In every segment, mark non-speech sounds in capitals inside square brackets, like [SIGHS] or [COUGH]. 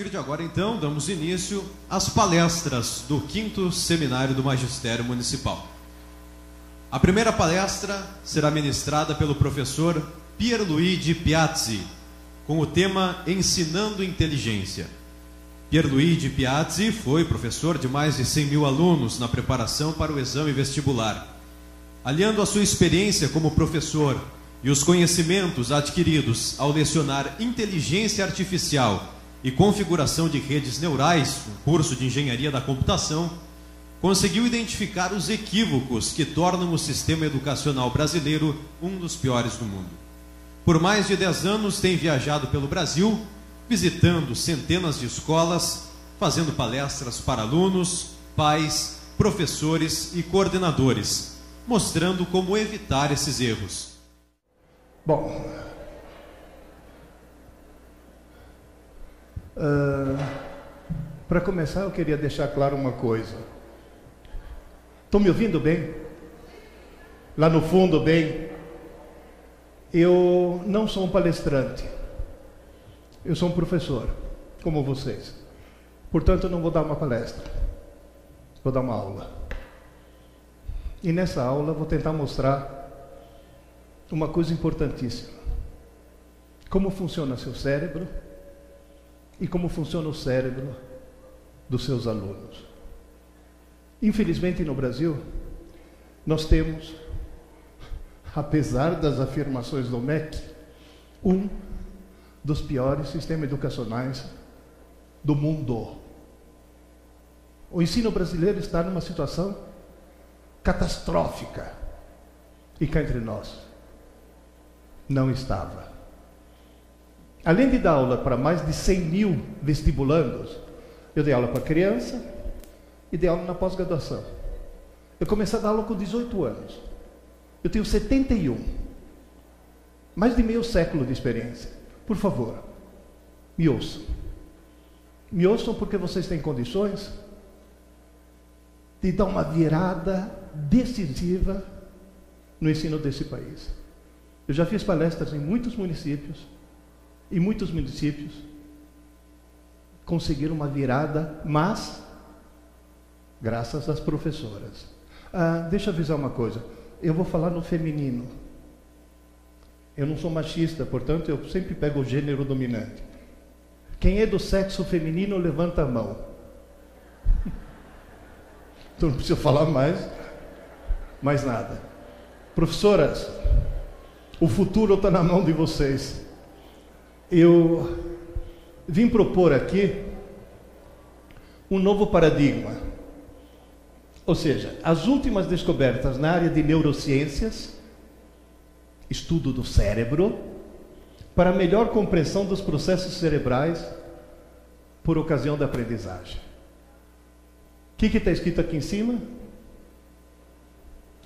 partir de agora, então, damos início às palestras do quinto seminário do Magistério Municipal. A primeira palestra será ministrada pelo professor Pierluigi Piazzi, com o tema Ensinando Inteligência. Pierluigi Piazzi foi professor de mais de 100 mil alunos na preparação para o exame vestibular. Aliando a sua experiência como professor e os conhecimentos adquiridos ao lecionar inteligência artificial e configuração de redes neurais, um curso de engenharia da computação, conseguiu identificar os equívocos que tornam o sistema educacional brasileiro um dos piores do mundo. Por mais de 10 anos tem viajado pelo Brasil, visitando centenas de escolas, fazendo palestras para alunos, pais, professores e coordenadores, mostrando como evitar esses erros. Bom, uh, para começar, eu queria deixar claro uma coisa. Estão me ouvindo bem? Lá no fundo, bem? Eu não sou um palestrante. Eu sou um professor, como vocês. Portanto, eu não vou dar uma palestra. Vou dar uma aula. E nessa aula, vou tentar mostrar uma coisa importantíssima: como funciona seu cérebro e como funciona o cérebro dos seus alunos. Infelizmente, no Brasil, nós temos, apesar das afirmações do MEC, um dos piores sistemas educacionais do mundo. O ensino brasileiro está numa situação catastrófica. E cá entre nós, não estava. Além de dar aula para mais de 100 mil vestibulandos, eu dei aula para criança e dei aula na pós-graduação. Eu comecei a dar aula com 18 anos. Eu tenho 71. Mais de meio século de experiência. Por favor, me ouçam. Me ouçam porque vocês têm condições de dar uma virada decisiva no ensino desse país. Eu já fiz palestras em muitos municípios, e muitos municípios conseguiram uma virada, mas graças às professoras. Ah, deixa eu avisar uma coisa. Eu vou falar no feminino. Eu não sou machista, portanto, eu sempre pego o gênero dominante. Quem é do sexo feminino, levanta a mão. [LAUGHS] Então não precisa falar mais, mais nada. Professoras, o futuro está na mão de vocês. Eu vim propor aqui um novo paradigma. Ou seja, as últimas descobertas na área de neurociências, estudo do cérebro, para melhor compreensão dos processos cerebrais por ocasião da aprendizagem. O que está escrito aqui em cima?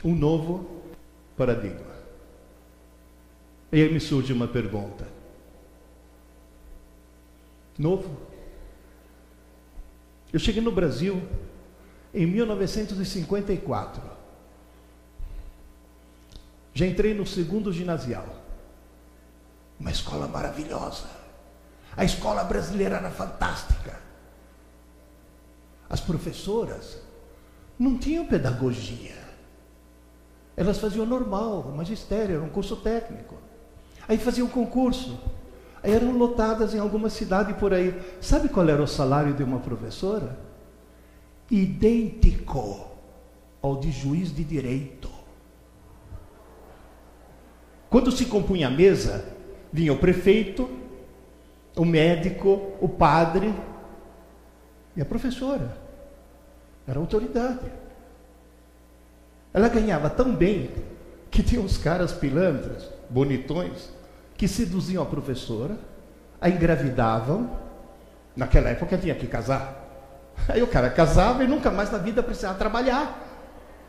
Um novo paradigma. E aí me surge uma pergunta. Novo? Eu cheguei no Brasil em 1954. Já entrei no segundo ginasial. Uma escola maravilhosa. A escola brasileira era fantástica. As professoras não tinham pedagogia. Elas faziam normal, magistério, era um curso técnico. Aí faziam concurso. Eram lotadas em alguma cidade por aí. Sabe qual era o salário de uma professora? Idêntico ao de juiz de direito. Quando se compunha a mesa, vinha o prefeito, o médico, o padre e a professora. Era autoridade. Ela ganhava tão bem que tinha uns caras pilantras, bonitões, que seduziam a professora, a engravidavam. Naquela época tinha que casar. Aí o cara casava e nunca mais na vida precisava trabalhar.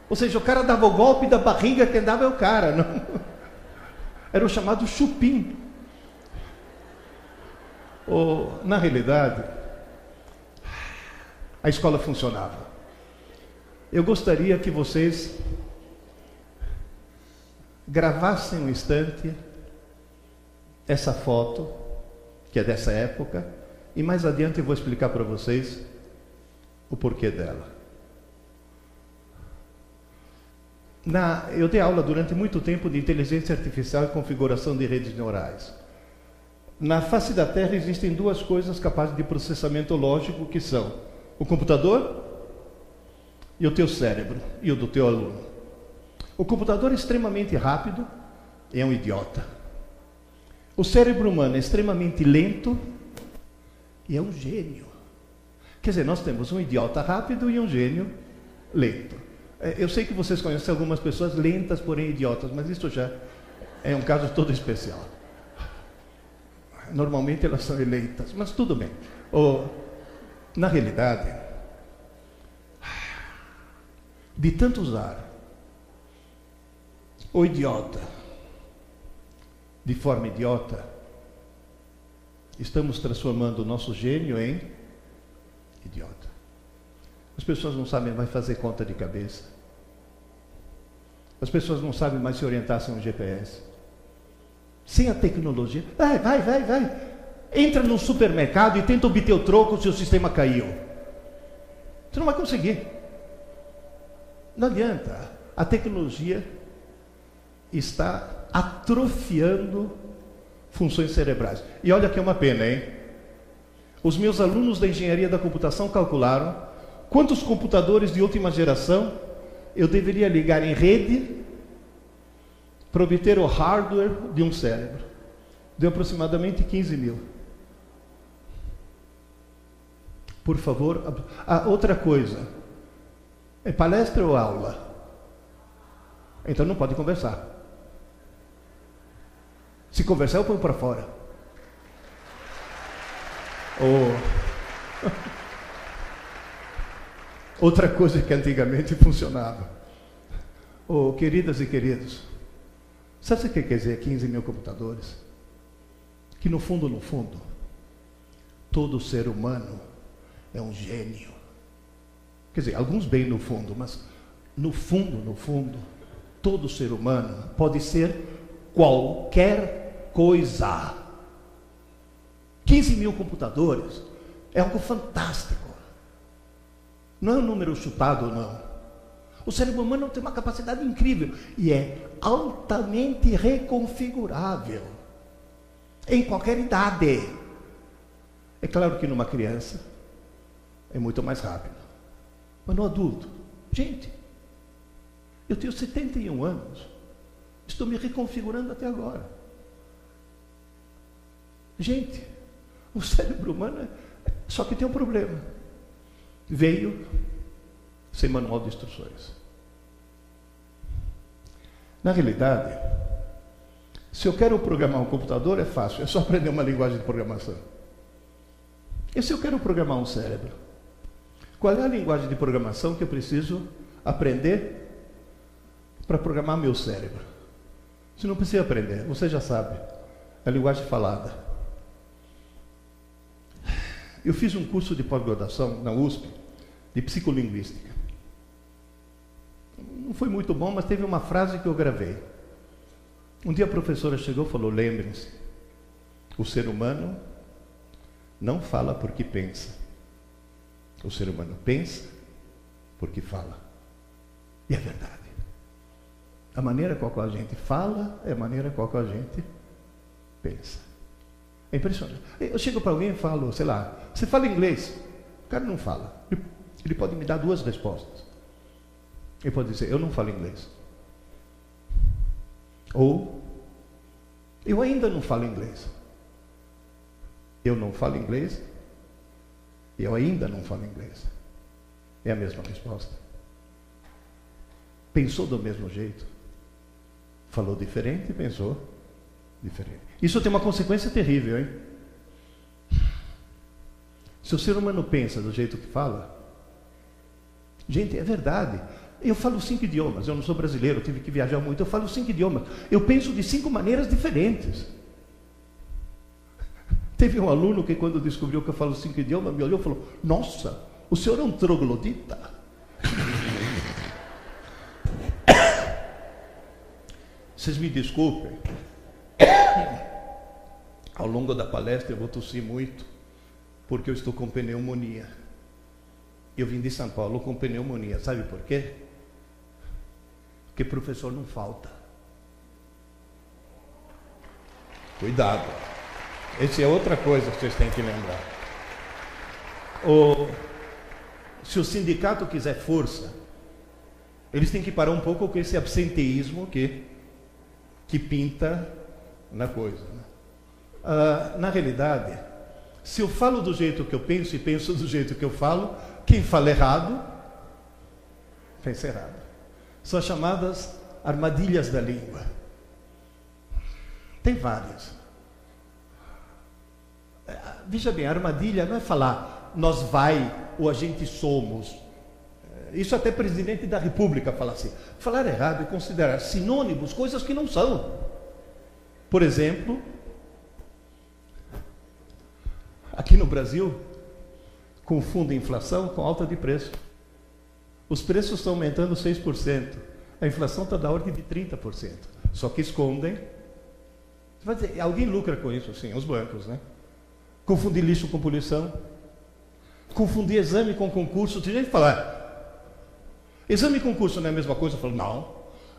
Ou seja, o cara dava o golpe da barriga, quem dava é o cara. Não? Era o chamado chupim. Ou, na realidade, a escola funcionava. Eu gostaria que vocês gravassem um instante essa foto, que é dessa época, e mais adiante eu vou explicar para vocês o porquê dela. Na, eu dei aula durante muito tempo de inteligência artificial e configuração de redes neurais. Na face da Terra existem duas coisas capazes de processamento lógico que são o computador e o teu cérebro e o do teu aluno. O computador é extremamente rápido é um idiota. O cérebro humano é extremamente lento e é um gênio. Quer dizer, nós temos um idiota rápido e um gênio lento. É, eu sei que vocês conhecem algumas pessoas lentas, porém idiotas, mas isso já é um caso todo especial. Normalmente elas são eleitas, mas tudo bem. Oh, na realidade, de tanto usar o idiota de forma idiota, estamos transformando o nosso gênio em idiota. As pessoas não sabem mais fazer conta de cabeça. As pessoas não sabem mais se orientar sem um GPS. Sem a tecnologia. Vai, vai, vai, vai. Entra num supermercado e tenta obter o troco se o sistema caiu. Você não vai conseguir. Não adianta. A tecnologia está atrofiando funções cerebrais. E olha que é uma pena, hein? Os meus alunos da engenharia da computação calcularam quantos computadores de última geração eu deveria ligar em rede para obter o hardware de um cérebro. Deu aproximadamente 15 mil. Por favor, a outra coisa. É palestra ou aula? Então não pode conversar. Se conversar, eu ponho para fora. Oh. [LAUGHS] Outra coisa que antigamente funcionava. Oh, queridas e queridos, sabe o que quer dizer 15 mil computadores? Que no fundo, no fundo, todo ser humano é um gênio. Quer dizer, alguns bem no fundo, mas no fundo, no fundo, todo ser humano pode ser qualquer coisa. 15 mil computadores é algo fantástico. Não é um número chutado, não. O cérebro humano tem uma capacidade incrível e é altamente reconfigurável em qualquer idade. É claro que numa criança é muito mais rápido, mas no adulto, gente, eu tenho 71 anos, estou me reconfigurando até agora. Gente, o cérebro humano é... só que tem um problema. Veio sem manual de instruções. Na realidade, se eu quero programar um computador, é fácil, é só aprender uma linguagem de programação. E se eu quero programar um cérebro? Qual é a linguagem de programação que eu preciso aprender para programar meu cérebro? Você não precisa aprender, você já sabe. É a linguagem falada. Eu fiz um curso de pós-graduação na USP de psicolinguística. Não foi muito bom, mas teve uma frase que eu gravei. Um dia a professora chegou e falou: lembrem-se, o ser humano não fala porque pensa. O ser humano pensa porque fala. E é verdade. A maneira com a qual a gente fala é a maneira com a qual a gente pensa. É impressionante. Eu chego para alguém e falo, sei lá, você fala inglês? O cara não fala. Ele pode me dar duas respostas. Ele pode dizer, eu não falo inglês. Ou, eu ainda não falo inglês. Eu não falo inglês. Eu ainda não falo inglês. É a mesma resposta. Pensou do mesmo jeito. Falou diferente e pensou diferente. Isso tem uma consequência terrível, hein? Se o ser humano pensa do jeito que fala, gente, é verdade. Eu falo cinco idiomas, eu não sou brasileiro, tive que viajar muito, eu falo cinco idiomas. Eu penso de cinco maneiras diferentes. [LAUGHS] Teve um aluno que, quando descobriu que eu falo cinco idiomas, me olhou e falou: Nossa, o senhor é um troglodita. [COUGHS] Vocês me desculpem. [COUGHS] Ao longo da palestra eu vou tossir muito. porque eu estou com pneumonia. Eu vim de São Paulo com pneumonia. Sabe por quê? Porque professor não falta. Cuidado. Essa é outra coisa que vocês têm que lembrar. O, se o sindicato quiser força, eles têm que parar um pouco com esse absenteísmo que, que pinta na coisa. Né? Ah, na realidade, se eu falo do jeito que eu penso e penso do jeito que eu falo, quem fala errado, pensa errado. São as chamadas armadilhas da língua. Tem várias. Veja bem, a armadilha não é falar nós vai ou a gente somos. Isso até presidente da República fala assim. Falar errado é considerar sinônimos coisas que não são. Por exemplo, aqui no Brasil, confunde inflação com alta de preço. Os preços estão aumentando 6%. A inflação está da ordem de 30%. Só que escondem. Você vai dizer, alguém lucra com isso? Sim, os bancos, né? Confundir lixo com poluição. Confundir exame com concurso. Tem gente que fala, exame e concurso não é a mesma coisa? Eu falo, não.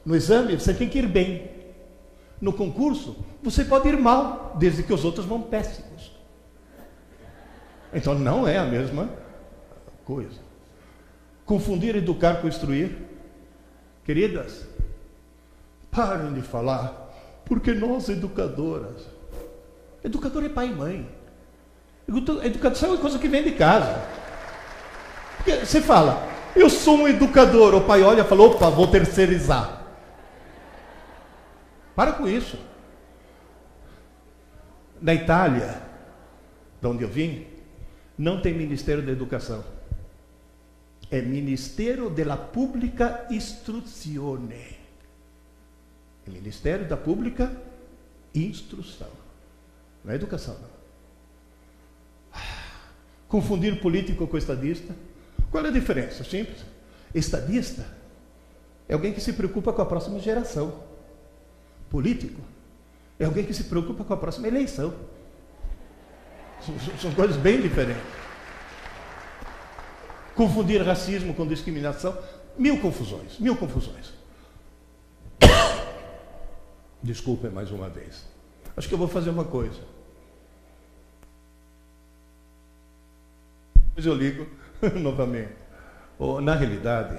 No exame você tem que ir bem. No concurso você pode ir mal, desde que os outros vão péssimos. Então não é a mesma coisa. Confundir educar com instruir. Queridas, parem de falar, porque nós educadoras, educador é pai e mãe. Educação é coisa que vem de casa. Porque você fala, eu sou um educador. O pai olha e fala, opa, vou terceirizar. Para com isso. Na Itália, de onde eu vim, não tem Ministério da Educação. É Ministério della Pubblica Istruzione. É Ministério da Pública Instrução. Não é educação, não. Confundir político com estadista. Qual é a diferença? Simples. Estadista é alguém que se preocupa com a próxima geração. Político é alguém que se preocupa com a próxima eleição. São coisas bem diferentes. Confundir racismo com discriminação, mil confusões, mil confusões. [COUGHS] Desculpem mais uma vez. Acho que eu vou fazer uma coisa. Depois eu ligo [LAUGHS] novamente. Oh, na realidade,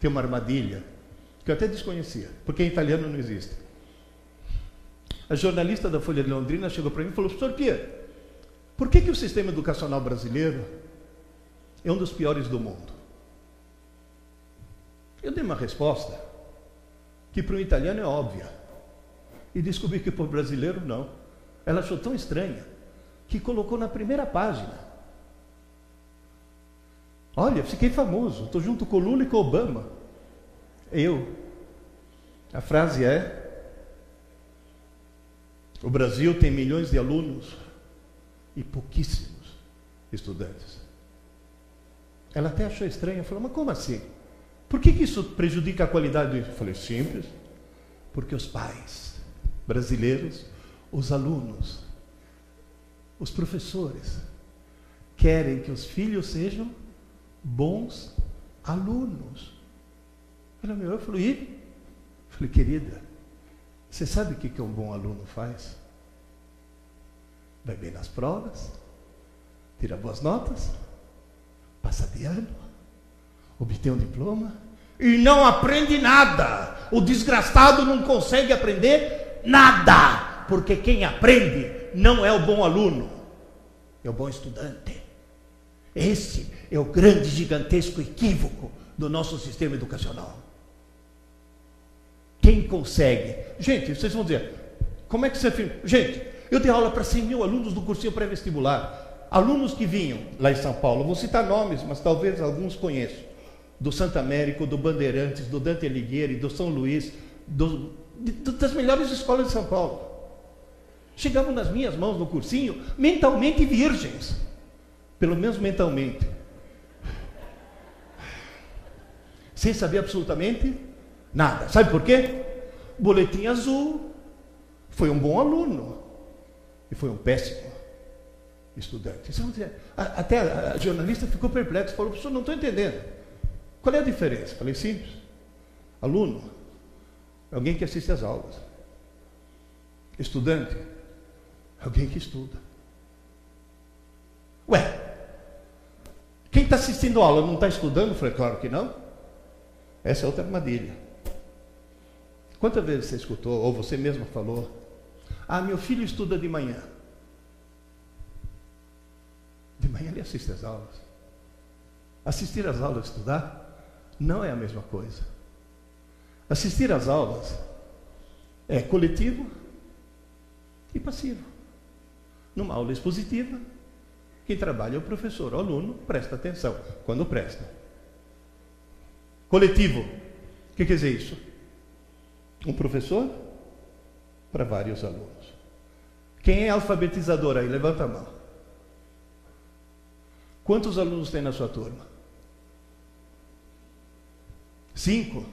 tem uma armadilha que eu até desconhecia, porque em italiano não existe. A jornalista da Folha de Londrina chegou para mim e falou: Professor por que, que o sistema educacional brasileiro é um dos piores do mundo? Eu dei uma resposta que para o italiano é óbvia. E descobri que para o brasileiro não. Ela achou tão estranha que colocou na primeira página. Olha, fiquei famoso, estou junto com Lula e com Obama. Eu. A frase é: o Brasil tem milhões de alunos e pouquíssimos estudantes. Ela até achou estranho, falou: Mas como assim? Por que, que isso prejudica a qualidade? Eu falei: Simples. Porque os pais brasileiros, os alunos, os professores, querem que os filhos sejam bons alunos. Ela me olhou e falou: E? falei: Querida, você sabe o que, um bom aluno faz? Vai bem nas provas, tira boas notas, passa de ano, obtém um diploma e não aprende nada. O desgraçado não consegue aprender nada, porque quem aprende não é o bom aluno, é o bom estudante. Esse é o grande, gigantesco equívoco do nosso sistema educacional. Quem consegue? Gente, vocês vão dizer, como é que você filma? Gente, eu dei aula para 100 mil alunos do cursinho pré-vestibular. Alunos que vinham lá em São Paulo, vou citar nomes, mas talvez alguns conheçam. Do Santa Américo, do Bandeirantes, do Dante Alighieri, do São Luís, do, das melhores escolas de São Paulo. Chegavam nas minhas mãos no cursinho mentalmente virgens. Pelo menos mentalmente. Sem saber absolutamente Nada. Sabe por quê? Boletim azul. Foi um bom aluno. E foi um péssimo estudante. Até a jornalista ficou perplexa, falou, professor, não estou entendendo. Qual é a diferença? Falei, simples. Aluno, alguém que assiste às aulas. Estudante, alguém que estuda. Ué, quem está assistindo aula não está estudando? Falei, claro que não. Essa é outra armadilha. Quantas vezes você escutou, ou você mesmo falou, ah, meu filho estuda de manhã. De manhã ele assiste às aulas. Assistir às aulas, estudar, não é a mesma coisa. Assistir às aulas é coletivo e passivo. Numa aula expositiva, quem trabalha é o professor, o aluno presta atenção, quando presta. Coletivo, o que quer dizer isso? Um professor para vários alunos. Quem é alfabetizador aí? Levanta a mão. Quantos alunos tem na sua turma? Cinco?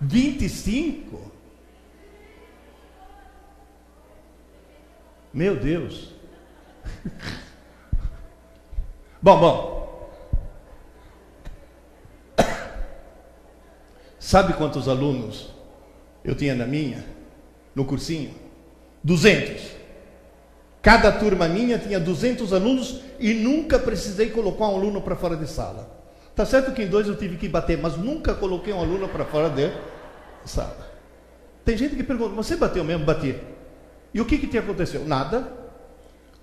Vinte e cinco? Meu Deus. [LAUGHS] bom, bom. Sabe quantos alunos eu tinha na minha, no cursinho? Duzentos. Cada turma minha tinha 200 alunos e nunca precisei colocar um aluno para fora de sala. Tá certo que em dois eu tive que bater, mas nunca coloquei um aluno para fora de sala. Tem gente que pergunta: você bateu mesmo? Bati. E o que, que te aconteceu? Nada.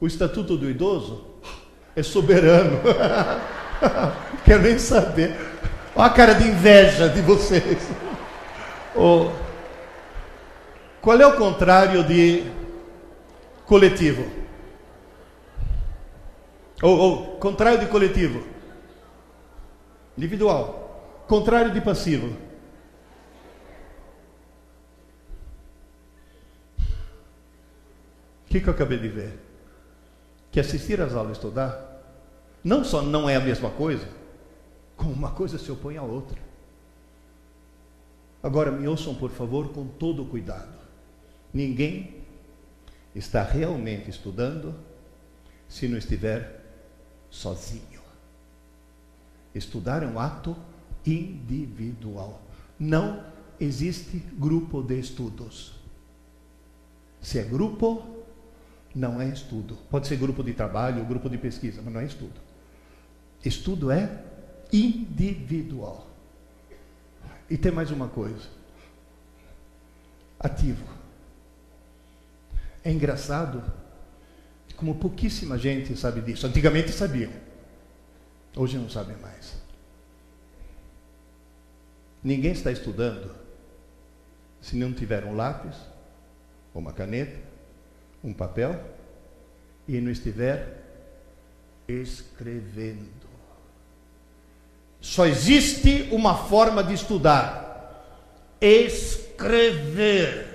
O estatuto do idoso é soberano. [LAUGHS] Quero nem saber. Olha a cara de inveja de vocês. Oh. Qual é o contrário de coletivo. Ou, contrário de coletivo. Individual. Contrário de passivo. O que, que eu acabei de ver? Que assistir às aulas e estudar não só não é a mesma coisa, como uma coisa se opõe à outra. Agora me ouçam, por favor, com todo cuidado. Ninguém está realmente estudando se não estiver sozinho. Estudar é um ato individual. Não existe grupo de estudos. Se é grupo, não é estudo. Pode ser grupo de trabalho, grupo de pesquisa, mas não é estudo. Estudo é individual. E tem mais uma coisa: ativo. É engraçado como pouquíssima gente sabe disso. Antigamente sabiam, hoje não sabem mais. Ninguém está estudando se não tiver um lápis, uma caneta, um papel e não estiver escrevendo. Só existe uma forma de estudar: escrever.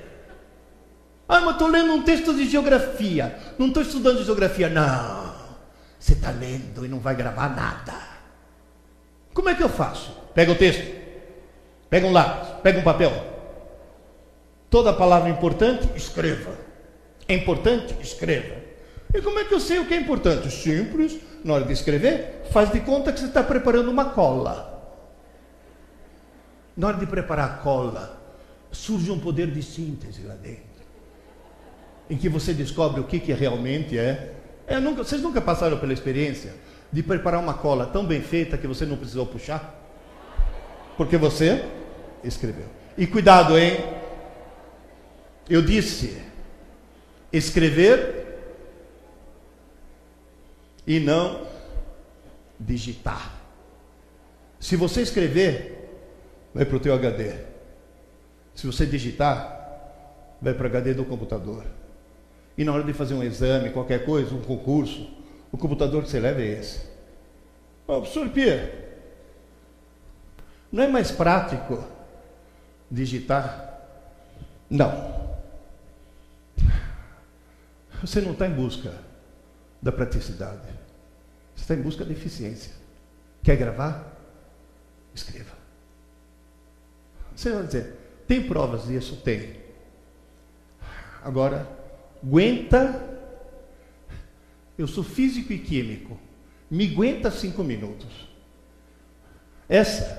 Ah, mas estou lendo um texto de geografia. Não estou estudando geografia. Não. Você está lendo e não vai gravar nada. Como é que eu faço? Pega o texto, pega um lápis, pega um papel. Toda palavra importante, escreva. É importante? Escreva. E como é que eu sei o que é importante? Simples, na hora de escrever, faz de conta que você está preparando uma cola. Na hora de preparar a cola, surge um poder de síntese lá dentro em que você descobre o que, que realmente é. é nunca, vocês nunca passaram pela experiência de preparar uma cola tão bem feita que você não precisou puxar? Porque você escreveu. E cuidado, hein? Eu disse escrever e não digitar. Se você escrever, vai para o teu HD. Se você digitar, vai para o HD do computador. E na hora de fazer um exame, qualquer coisa, um concurso, o computador que você leva é esse. Ô, professor não é mais prático digitar? Não. Você não está em busca da praticidade. Você está em busca da eficiência. Quer gravar? Escreva. Você vai dizer, tem provas disso? Tem. Agora, aguenta Eu sou físico e químico. Me aguenta cinco minutos. Essa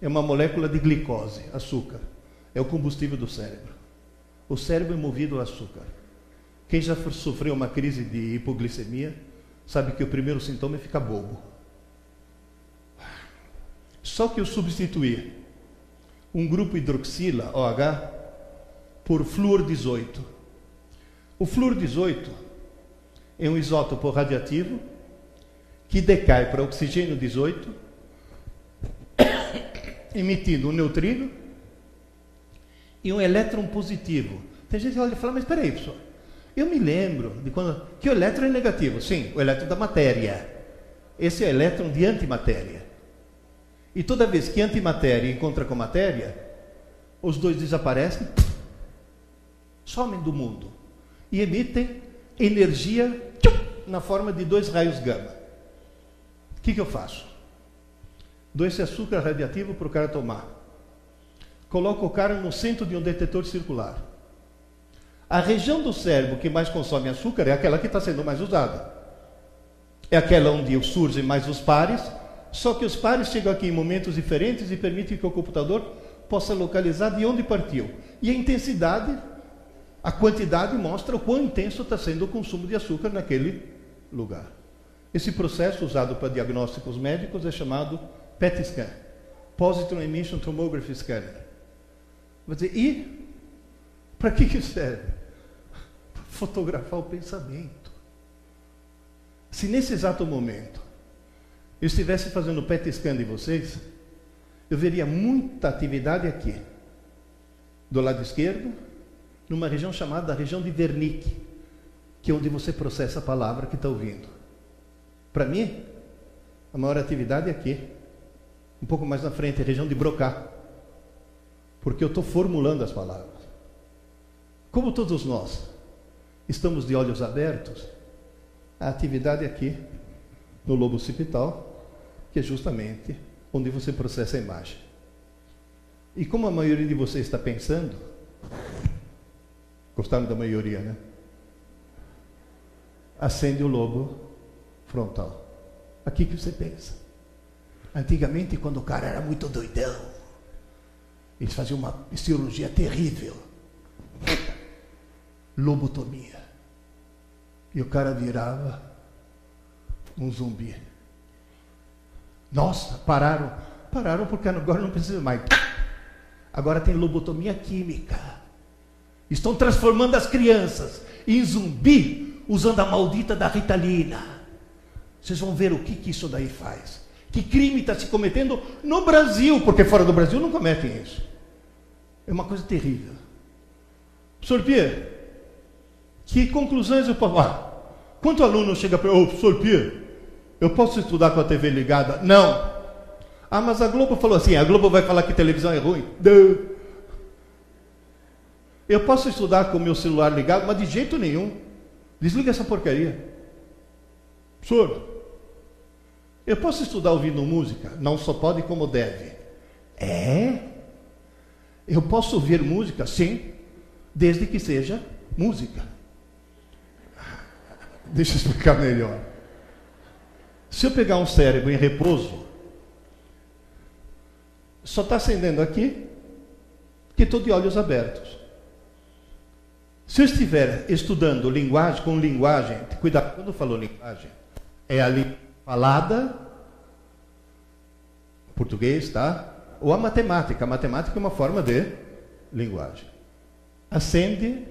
é uma molécula de glicose, açúcar. É o combustível do cérebro. O cérebro é movido a açúcar. Quem já sofreu uma crise de hipoglicemia sabe que o primeiro sintoma é ficar bobo. Só que eu substituí um grupo hidroxila, OH, por flúor 18. O flúor 18 é um isótopo radiativo que decai para oxigênio 18, [COUGHS] emitindo um neutrino e um elétron positivo. Tem gente que olha e fala, mas espera aí, pessoal. Eu me lembro de quando. Que o elétron é negativo, sim, o elétron da matéria. Esse é o elétron de antimatéria. E toda vez que antimatéria encontra com matéria, os dois desaparecem, somem do mundo e emitem energia na forma de dois raios gama. O que, que eu faço? Dou esse açúcar radiativo para o cara tomar. Coloco o cara no centro de um detetor circular. A região do cérebro que mais consome açúcar é aquela que está sendo mais usada. É aquela onde surgem mais os pares, só que os pares chegam aqui em momentos diferentes e permitem que o computador possa localizar de onde partiu. E a intensidade, a quantidade mostra o quão intenso está sendo o consumo de açúcar naquele lugar. Esse processo usado para diagnósticos médicos é chamado PET scan, Positron Emission Tomography Scanner. Dizer, e para que, que serve? Fotografar o pensamento. Se nesse exato momento eu estivesse fazendo PET scan de vocês, eu veria muita atividade aqui, do lado esquerdo, numa região chamada região de Wernicke, que é onde você processa a palavra que está ouvindo. Para mim, a maior atividade é aqui, um pouco mais na frente, a região de Broca, porque eu estou formulando as palavras. Como todos nós, estamos de olhos abertos, a atividade aqui, no lobo occipital, que é justamente onde você processa a imagem. E como a maioria de vocês está pensando, gostaram da maioria, né? Acende o lobo frontal. Aqui que você pensa. Antigamente, quando o cara era muito doidão, eles faziam uma cirurgia terrível lobotomia. E o cara virava um zumbi. Nossa, pararam. Pararam porque agora não precisa mais. Agora tem lobotomia química. Estão transformando as crianças em zumbi usando a maldita da ritalina. Vocês vão ver o que, que isso daí faz. Que crime está se cometendo no Brasil, porque fora do Brasil não cometem isso. É uma coisa terrível. Pierre, que conclusões eu posso. Ah, quanto aluno chega para. Ô, oh, professor eu posso estudar com a TV ligada? Não. Ah, mas a Globo falou assim: a Globo vai falar que televisão é ruim? Não. Eu posso estudar com o meu celular ligado, mas de jeito nenhum. Desliga essa porcaria. Professor, eu posso estudar ouvindo música? Não só pode como deve. É? Eu posso ouvir música? Sim, desde que seja música. Deixa eu explicar melhor. Se eu pegar um cérebro em repouso, só está acendendo aqui, que estou de olhos abertos. Se eu estiver estudando linguagem com linguagem, cuidado, quando eu falo linguagem, é a língua falada, português, tá? Ou a matemática. A matemática é uma forma de linguagem. Acende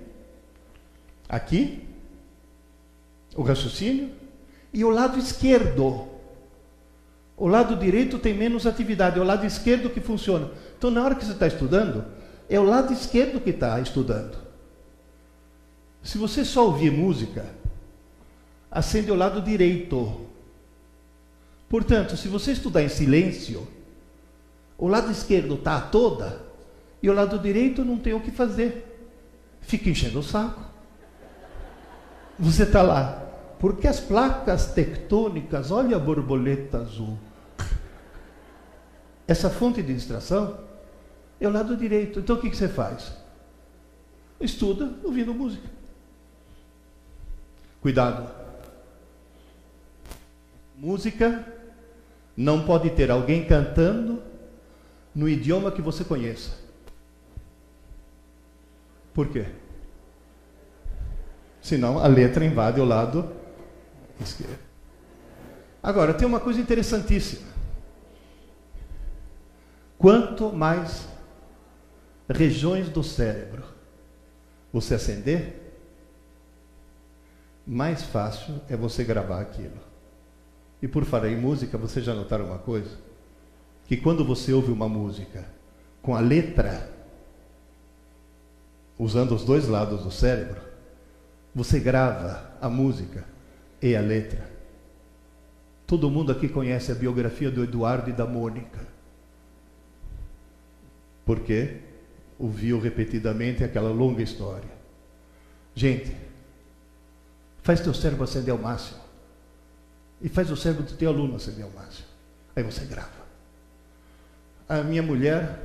aqui, o raciocínio, e o lado esquerdo. O lado direito tem menos atividade, é o lado esquerdo que funciona. Então, na hora que você está estudando, é o lado esquerdo que está estudando. Se você só ouvir música, acende o lado direito. Portanto, se você estudar em silêncio, o lado esquerdo está toda e o lado direito não tem o que fazer. Fica enchendo o saco. Você está lá. Porque as placas tectônicas, olha a borboleta azul. Essa fonte de distração é o lado direito. Então o que, que você faz? Estuda ouvindo música. Cuidado. Música não pode ter alguém cantando no idioma que você conheça. Por quê? Senão a letra invade o lado Agora, tem uma coisa interessantíssima. Quanto mais regiões do cérebro você acender, mais fácil é você gravar aquilo. E por falar em música, você já notaram uma coisa? Que quando você ouve uma música com a letra, usando os dois lados do cérebro, você grava a música e a letra. Todo mundo aqui conhece a biografia do Eduardo e da Mônica. Porque ouviu repetidamente aquela longa história. Gente, faz teu cérebro acender ao máximo. E faz o cérebro do teu aluno acender ao máximo. Aí você grava. A minha mulher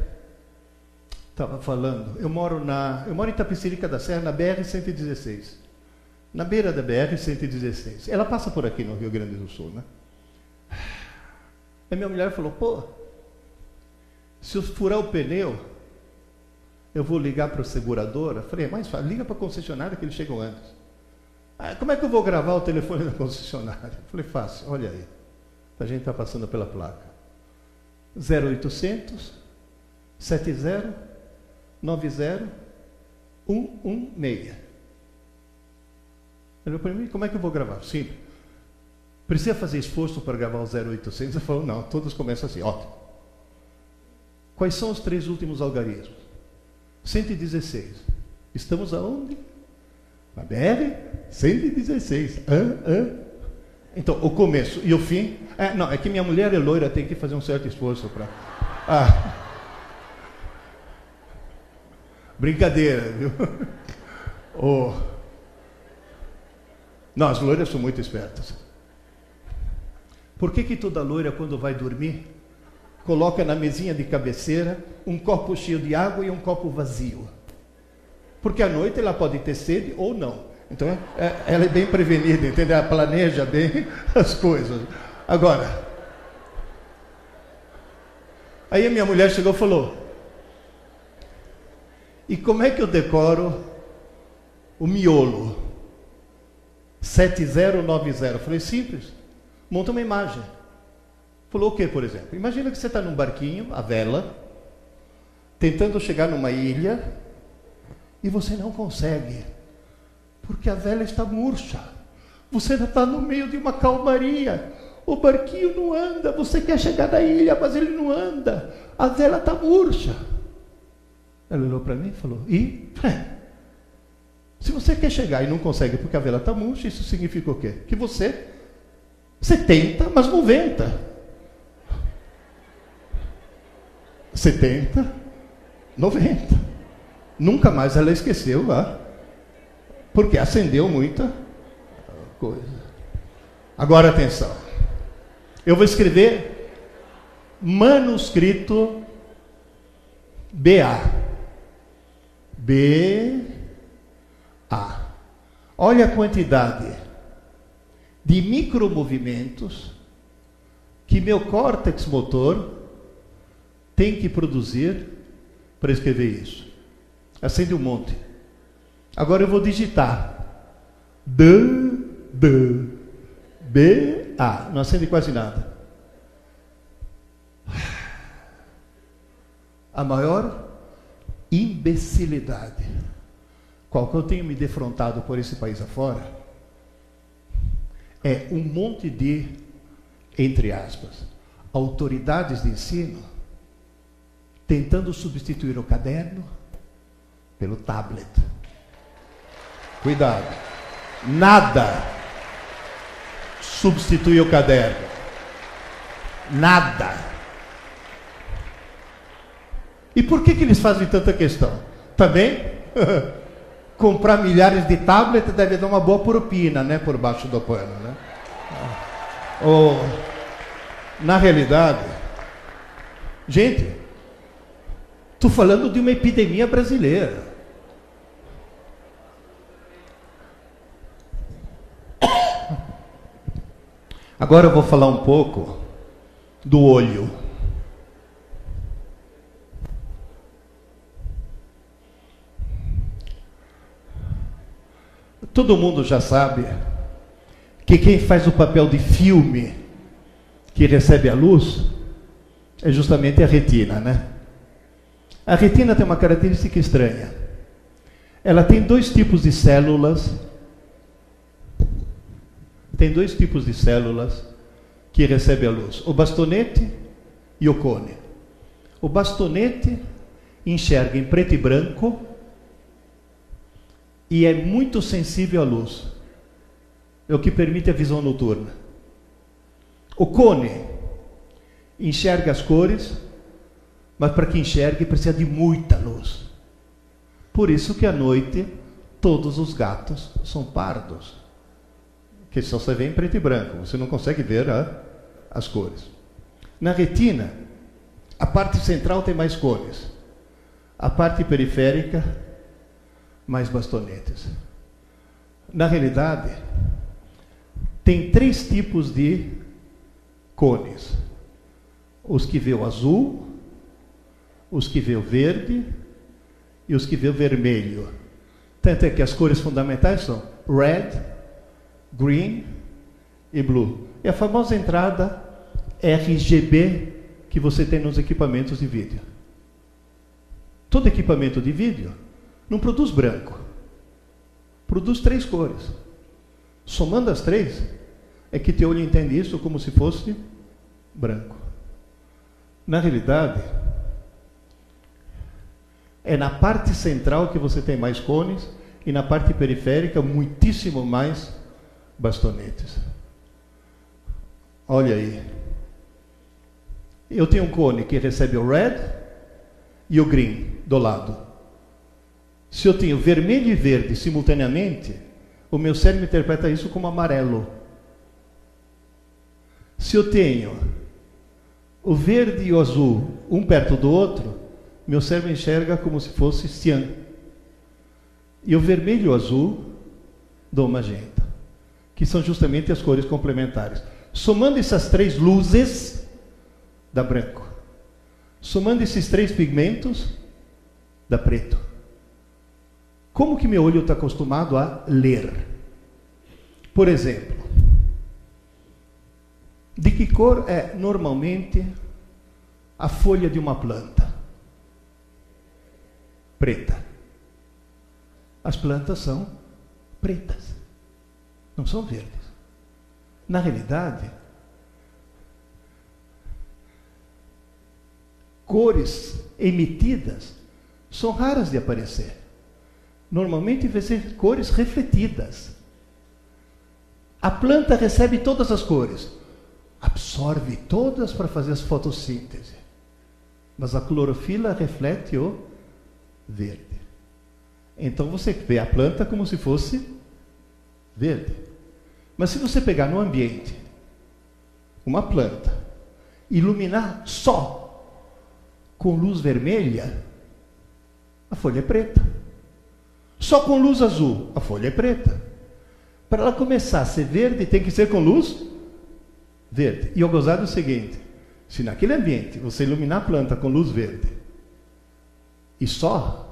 estava falando, eu moro na, eu moro em Tapicirica da Serra, na BR 116. Na beira da BR 116. Ela passa por aqui no Rio Grande do Sul, né? A minha mulher falou: "Pô, se eu furar o pneu, eu vou ligar para a seguradora. Falei, mas liga para a concessionária que eles chegam antes. Ah, como é que eu vou gravar o telefone da concessionária? Falei, fácil, olha aí. A gente está passando pela placa. 0800 70 90 116. Ele falou para mim, como é que eu vou gravar? Simples. Precisa fazer esforço para gravar o 0800? Ele falou, não, todos começam assim, ótimo. Quais são os três últimos algarismos? 116. Estamos aonde? Na BR 116. Hã? Hã? Então, o começo e o fim. É, não, é que minha mulher é loira, tem que fazer um certo esforço para. Ah. [LAUGHS] Brincadeira, viu? [LAUGHS] Oh. Não, as loiras são muito espertas. Por que, que toda loira, quando vai dormir, coloca na mesinha de cabeceira um copo cheio de água e um copo vazio? Porque à noite ela pode ter sede ou não. Então, é, ela é bem prevenida, entendeu? Ela planeja bem [LAUGHS] as coisas. Agora, aí a minha mulher chegou e falou: E como é que eu decoro o miolo? 7090. Eu falei: Simples. Monta uma imagem. Falou o que, por exemplo? Imagina que você está num barquinho, a vela, tentando chegar numa ilha e você não consegue, porque a vela está murcha. Você está no meio de uma calmaria. O barquinho não anda. Você quer chegar na ilha, mas ele não anda. A vela está murcha. Ela olhou para mim e falou: E? [LAUGHS] Se você quer chegar e não consegue porque a vela está murcha, isso significa o quê? Que você, você tenta, mas não venta. 70, 90. Nunca mais ela esqueceu lá, porque acendeu muita coisa. Agora atenção. Eu vou escrever manuscrito BA. B A. Olha a quantidade de micromovimentos que meu córtex motor tem que produzir para escrever isso. Acende um monte. Agora eu vou digitar. D, D, B, A. Não acende quase nada. A maior imbecilidade qual que eu tenho me defrontado por esse país afora é um monte de, entre aspas, autoridades de ensino tentando substituir o caderno pelo tablet. Cuidado. Nada substitui o caderno. Nada. E por que, que eles fazem tanta questão? Também [LAUGHS] comprar milhares de tablets deve dar uma boa propina, né, por baixo do pano, né? Ou, na realidade, gente, estou falando de uma epidemia brasileira. [COUGHS] Agora eu vou falar um pouco do olho. Todo mundo já sabe que quem faz o papel de filme que recebe a luz é justamente a retina, né? A retina tem uma característica estranha. Ela tem dois tipos de células. Tem dois tipos de células que recebem a luz: o bastonete e o cone. O bastonete enxerga em preto e branco e é muito sensível à luz. É o que permite a visão noturna. O cone enxerga as cores, mas para que enxergue precisa de muita luz. Por isso que à noite todos os gatos são pardos. Que só você vê em preto e branco, você não consegue ver a, as cores. Na retina, a parte central tem mais cores. A parte periférica, mais bastonetes. Na realidade, tem três tipos de cones: os que vê o azul, os que vê o verde e os que vê o vermelho. Tanto é que as cores fundamentais são red, green e blue. E a famosa entrada RGB que você tem nos equipamentos de vídeo. Todo equipamento de vídeo não produz branco, produz três cores. Somando as três, é que teu olho entende isso como se fosse branco. Na realidade, é na parte central que você tem mais cones e na parte periférica muitíssimo mais bastonetes. Olha aí. Eu tenho um cone que recebe o red e o green do lado. Se eu tenho vermelho e verde simultaneamente, o meu cérebro interpreta isso como amarelo. Se eu tenho o verde e o azul um perto do outro, meu cérebro enxerga como se fosse cian. E o vermelho e o azul do magenta, que são justamente as cores complementares. Somando essas três luzes, dá branco. Somando esses três pigmentos, dá preto. Como que meu olho está acostumado a ler? Por exemplo, de que cor é normalmente a folha de uma planta? Preta. As plantas são pretas, não são verdes. Na realidade, cores emitidas são raras de aparecer. Normalmente vai ser cores refletidas. A planta recebe todas as cores, absorve todas para fazer as fotossíntese. Mas a clorofila reflete o verde. Então você vê a planta como se fosse verde. Mas se você pegar no ambiente uma planta, iluminar só com luz vermelha, a folha é preta. Só com luz azul, a folha é preta. Para ela começar a ser verde, tem que ser com luz verde. E o gozado é o seguinte: se naquele ambiente você iluminar a planta com luz verde e só,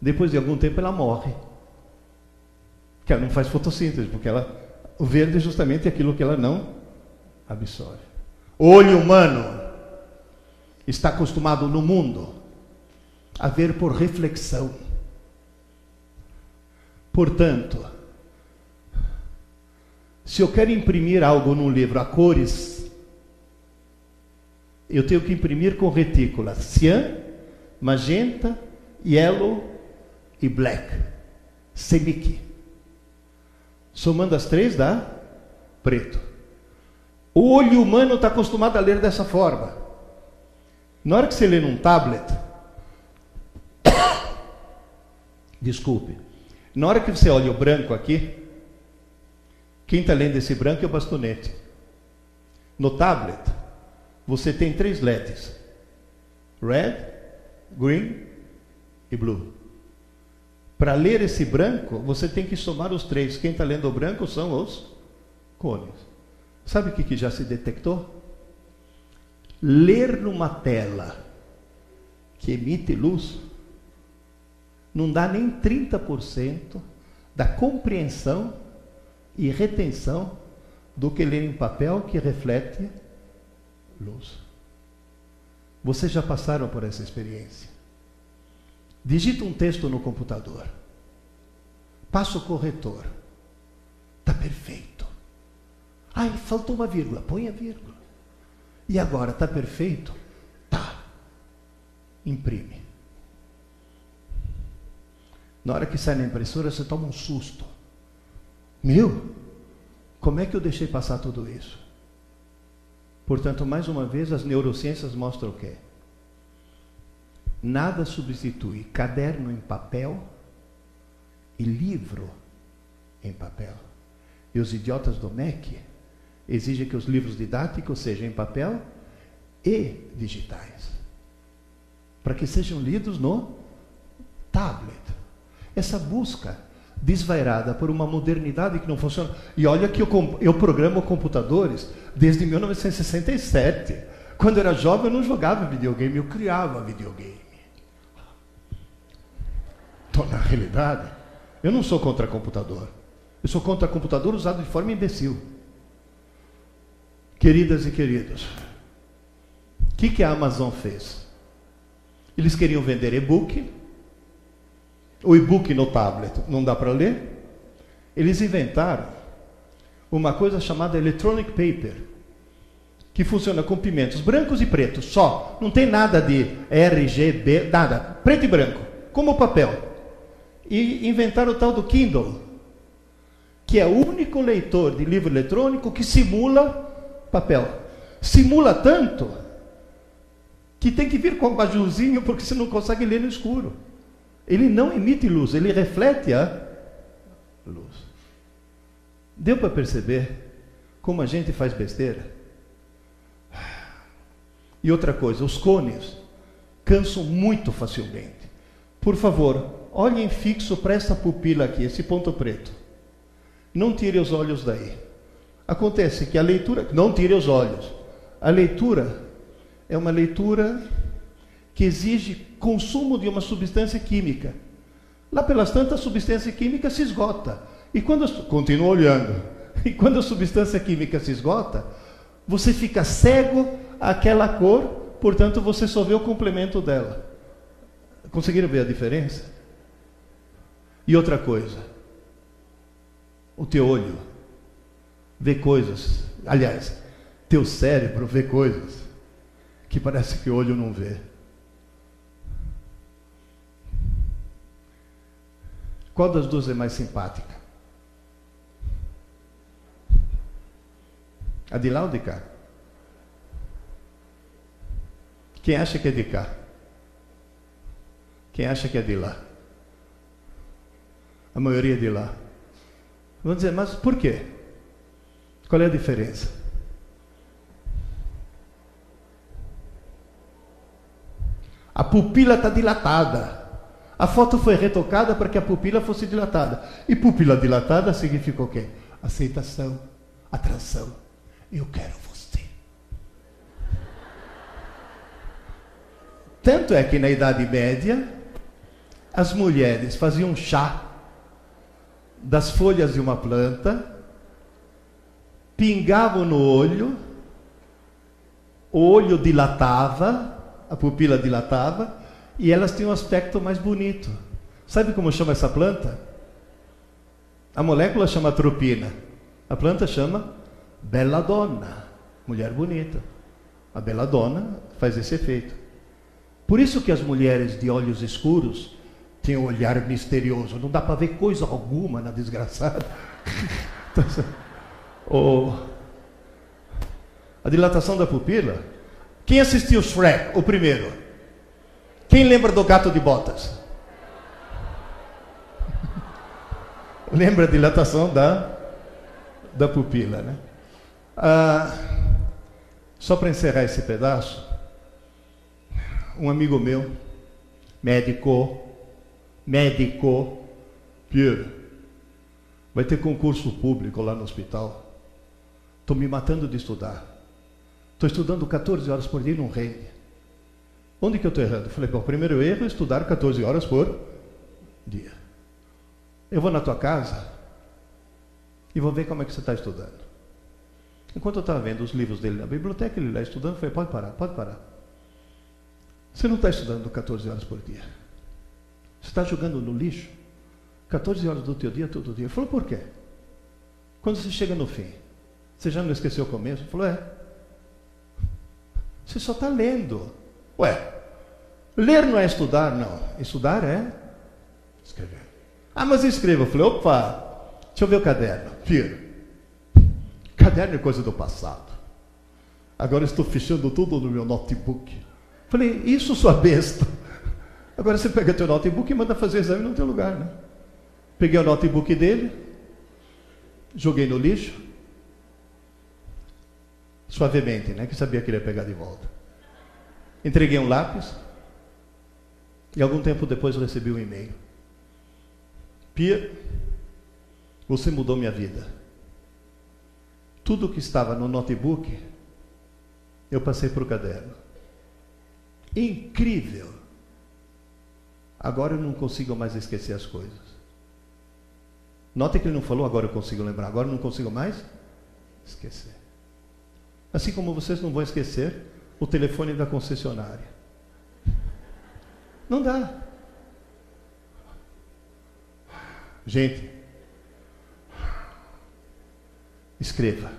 depois de algum tempo ela morre. Que ela não faz fotossíntese, porque ela, o verde é justamente aquilo que ela não absorve. O olho humano está acostumado no mundo a ver por reflexão. Portanto, se eu quero imprimir algo num livro a cores, eu tenho que imprimir com retícula cian, magenta, yellow e black. Semic. Somando as três dá preto. O olho humano está acostumado a ler dessa forma. Na hora que você lê num tablet, [COUGHS] desculpe, na hora que você olha o branco aqui, quem está lendo esse branco é o bastonete. No tablet, você tem três LEDs: red, green e blue. Para ler esse branco, você tem que somar os três. Quem está lendo o branco são os cones. Sabe o que, que já se detectou? Ler numa tela que emite luz não dá nem 30% da compreensão e retenção do que ler em papel que reflete luz. Vocês já passaram por essa experiência? Digita um texto no computador. Passa o corretor. Está perfeito. Ai, faltou uma vírgula. Põe a vírgula. E agora, está perfeito? Tá. Imprime. Na hora que sai na impressora, você toma um susto. Meu, como é que eu deixei passar tudo isso? Portanto, mais uma vez, as neurociências mostram o quê? Nada substitui caderno em papel e livro em papel. E os idiotas do MEC exigem que os livros didáticos sejam em papel e digitais, para que sejam lidos no tablet. Essa busca desvairada por uma modernidade que não funciona. E olha que eu, eu programo computadores desde 1967. Quando eu era jovem, eu não jogava videogame, eu criava videogame. Então, na realidade, eu não sou contra computador. Eu sou contra computador usado de forma imbecil. Queridas e queridos, o que, que a Amazon fez? Eles queriam vender e-book, o e-book no tablet não dá para ler. Eles inventaram uma coisa chamada electronic paper, que funciona com pimentos brancos e pretos só. Não tem nada de RGB, nada. Preto e branco, como papel. E inventaram o tal do Kindle, que é o único leitor de livro eletrônico que simula papel. Simula tanto que tem que vir com um bajurzinho porque você não consegue ler no escuro. Ele não emite luz, ele reflete a luz. Deu para perceber como a gente faz besteira? E outra coisa, os cones cansam muito facilmente. Por favor, olhem fixo para essa pupila aqui, esse ponto preto. Não tire os olhos daí. Acontece que a leitura, não tire os olhos. A leitura é uma leitura que exige consumo de uma substância química. Lá pelas tantas, a substância química se esgota. E quando continua olhando. [LAUGHS] E quando a substância química se esgota, você fica cego àquela cor, portanto você só vê o complemento dela. Conseguiram ver a diferença? E outra coisa, o teu olho vê coisas, aliás, teu cérebro vê coisas que parece que o olho não vê. Qual das duas é mais simpática? A de lá ou de cá? Quem acha que é de cá? Quem acha que é de lá? A maioria é de lá. Vamos dizer, mas por quê? Qual é a diferença? A pupila está dilatada. A foto foi retocada para que a pupila fosse dilatada. E pupila dilatada significa o quê? Aceitação, atração. Eu quero você. Tanto é que na Idade Média, as mulheres faziam chá das folhas de uma planta, pingavam no olho, o olho dilatava, a pupila dilatava, e elas têm um aspecto mais bonito. Sabe como chama essa planta? A molécula chama tropina. A planta chama belladonna, mulher bonita. A belladonna faz esse efeito. Por isso que as mulheres de olhos escuros têm um olhar misterioso. Não dá para ver coisa alguma na desgraçada. [LAUGHS] oh, a dilatação da pupila. Quem assistiu Shrek, o primeiro? Quem lembra do gato de botas? [LAUGHS] lembra a dilatação da, da pupila, né? Ah, só para encerrar esse pedaço, um amigo meu, médico, médico, Pierre, vai ter concurso público lá no hospital. Estou me matando de estudar. Estou estudando 14 horas por dia e não rende. Onde que eu estou errando? Eu falei, bom, primeiro erro estudar 14 horas por dia. Eu vou na tua casa e vou ver como é que você está estudando. Enquanto eu estava vendo os livros dele na biblioteca, ele lá estudando, eu falei, pode parar, pode parar. Você não está estudando 14 horas por dia. Você está jogando no lixo 14 horas do teu dia todo dia. Ele falou, por quê? Quando você chega no fim, você já não esqueceu o começo? Ele falou, é. Você só está lendo. Ué, ler não é estudar, não. Estudar é escrever. Ah, mas escreva. Eu falei, opa, deixa eu ver o caderno. Tira. Caderno é coisa do passado. Agora estou fechando tudo no meu notebook. Falei, isso sua besta. Agora você pega teu notebook e manda fazer exame no teu lugar, né? Peguei o notebook dele, joguei no lixo, suavemente, né? Que sabia que ele ia pegar de volta. Entreguei um lápis e algum tempo depois eu recebi um e-mail. Pia, você mudou minha vida. Tudo que estava no notebook, eu passei para o caderno. Incrível! Agora eu não consigo mais esquecer as coisas. Nota que ele não falou, agora eu consigo lembrar, agora eu não consigo mais esquecer. Assim como vocês não vão esquecer o telefone da concessionária. Não dá. Gente, escreva.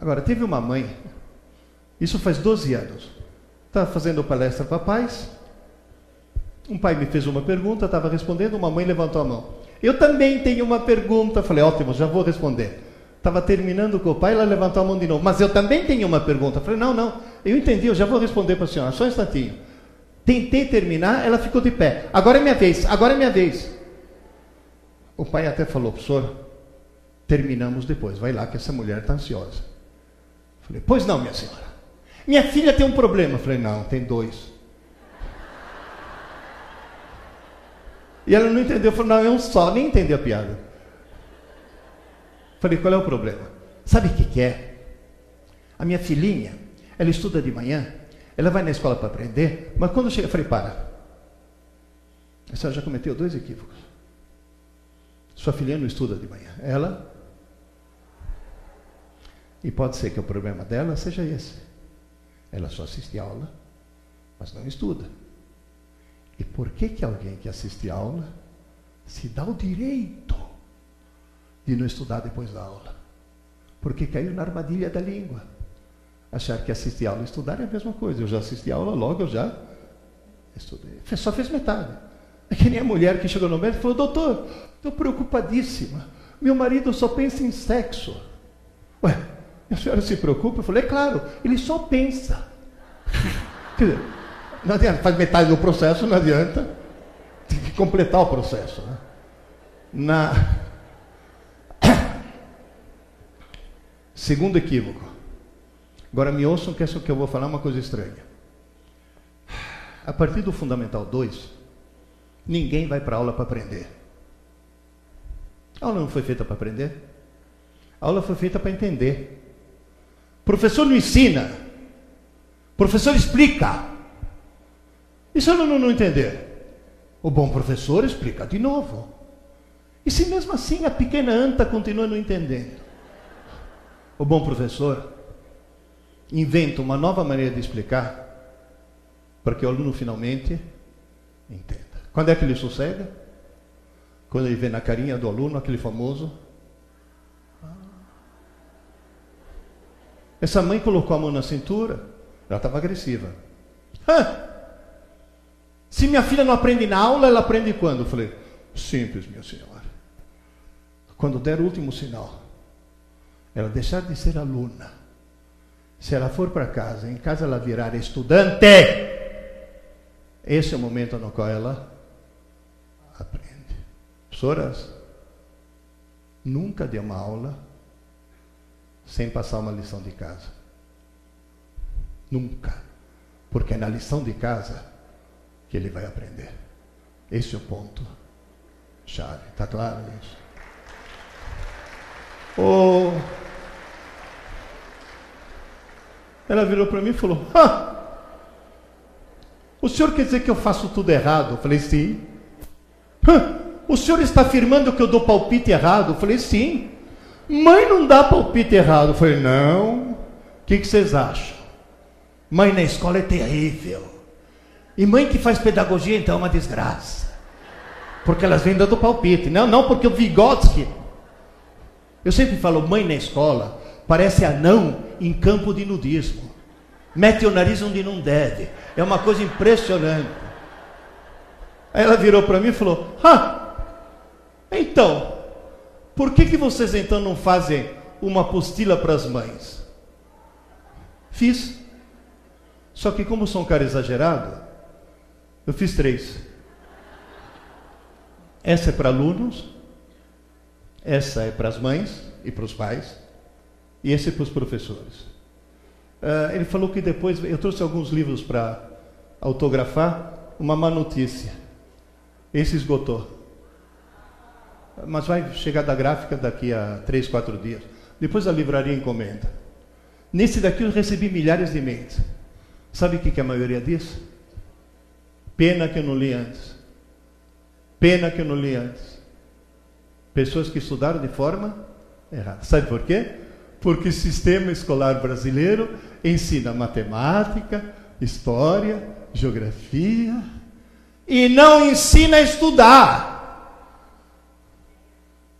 Agora, teve uma mãe, isso faz 12 anos, estava fazendo palestra para pais. Um pai me fez uma pergunta, estava respondendo, uma mãe levantou a mão. Eu também tenho uma pergunta. Falei, ótimo, já vou responder. Estava terminando com o pai, ela levantou a mão de novo. Mas eu também tenho uma pergunta. Falei, não, não, eu entendi, eu já vou responder para a senhora, só um instantinho. Tentei terminar, ela ficou de pé. Agora é minha vez, agora é minha vez. O pai até falou, professor, terminamos depois, vai lá que essa mulher está ansiosa. Falei, pois não, minha senhora. Minha filha tem um problema. Falei, não, tem dois. E ela não entendeu, falou, não, é um só, nem entendeu a piada. Falei, qual é o problema? Sabe o que, que é? A minha filhinha, ela estuda de manhã, ela vai na escola para aprender, mas quando chega, falei, para. A senhora já cometeu dois equívocos. Sua filhinha não estuda de manhã. Ela. E pode ser que o problema dela seja esse. Ela só assiste aula, mas não estuda. E por que, que alguém que assiste aula se dá o direito de não estudar depois da aula? Porque caiu na armadilha da língua. Achar que assistir aula e estudar é a mesma coisa. Eu já assisti aula, logo eu já estudei. Só fez metade. É que nem a mulher que chegou no médico e falou: Doutor, estou preocupadíssima. Meu marido só pensa em sexo. Ué, a senhora se preocupa? Eu falei: É claro, ele só pensa. [LAUGHS] Quer dizer, não adianta, faz metade do processo, não adianta. Tem que completar o processo. Né? Na... Segundo equívoco. Agora me ouçam que essa que eu vou falar é uma coisa estranha. A partir do Fundamental 2, ninguém vai para aula para aprender. A aula não foi feita para aprender. A aula foi feita para entender. O professor não ensina. O professor explica. E se o aluno não entender? O bom professor explica de novo. E se mesmo assim a pequena anta continua não entendendo? O bom professor inventa uma nova maneira de explicar para que o aluno finalmente entenda. Quando é que ele sossega? Quando ele vê na carinha do aluno aquele famoso. Essa mãe colocou a mão na cintura, ela estava agressiva. Hã? Se minha filha não aprende na aula, ela aprende quando? Eu falei, simples, minha senhora. Quando der o último sinal, ela deixar de ser aluna. Se ela for para casa, em casa ela virar estudante. Esse é o momento no qual ela aprende. Professoras, nunca dê uma aula sem passar uma lição de casa. Nunca. Porque na lição de casa que ele vai aprender. Esse é o ponto chave. Está claro isso? Oh, Ela virou para mim e falou: Hã! O senhor quer dizer que eu faço tudo errado? Eu falei: Sim. Hã! O senhor está afirmando que eu dou palpite errado? Eu falei: Sim. Mãe não dá palpite errado. Eu falei: Não. O que, que vocês acham? Mãe na escola é terrível. E mãe que faz pedagogia, então, é uma desgraça. Porque elas vêm dando palpite. Não, não, porque o Vygotsky. Eu sempre falo, mãe na escola parece anão em campo de nudismo. Mete o nariz onde não deve. É uma coisa impressionante. Aí ela virou para mim e falou: Ah, então, por que, que vocês então não fazem uma apostila para as mães? Fiz. Só que, como sou um cara exagerado, eu fiz três. Essa é para alunos, essa é para as mães e para os pais, e esse é para os professores. Uh, ele falou que depois, eu trouxe alguns livros para autografar, uma má notícia. Esse esgotou. Mas vai chegar da gráfica daqui a três, quatro dias. Depois a livraria encomenda. Nesse daqui eu recebi milhares de e-mails. Sabe o que é a maioria disso? Pena que eu não li antes. Pena que eu não li antes. Pessoas que estudaram de forma errada. Sabe por quê? Porque o sistema escolar brasileiro ensina matemática, história, geografia e não ensina a estudar.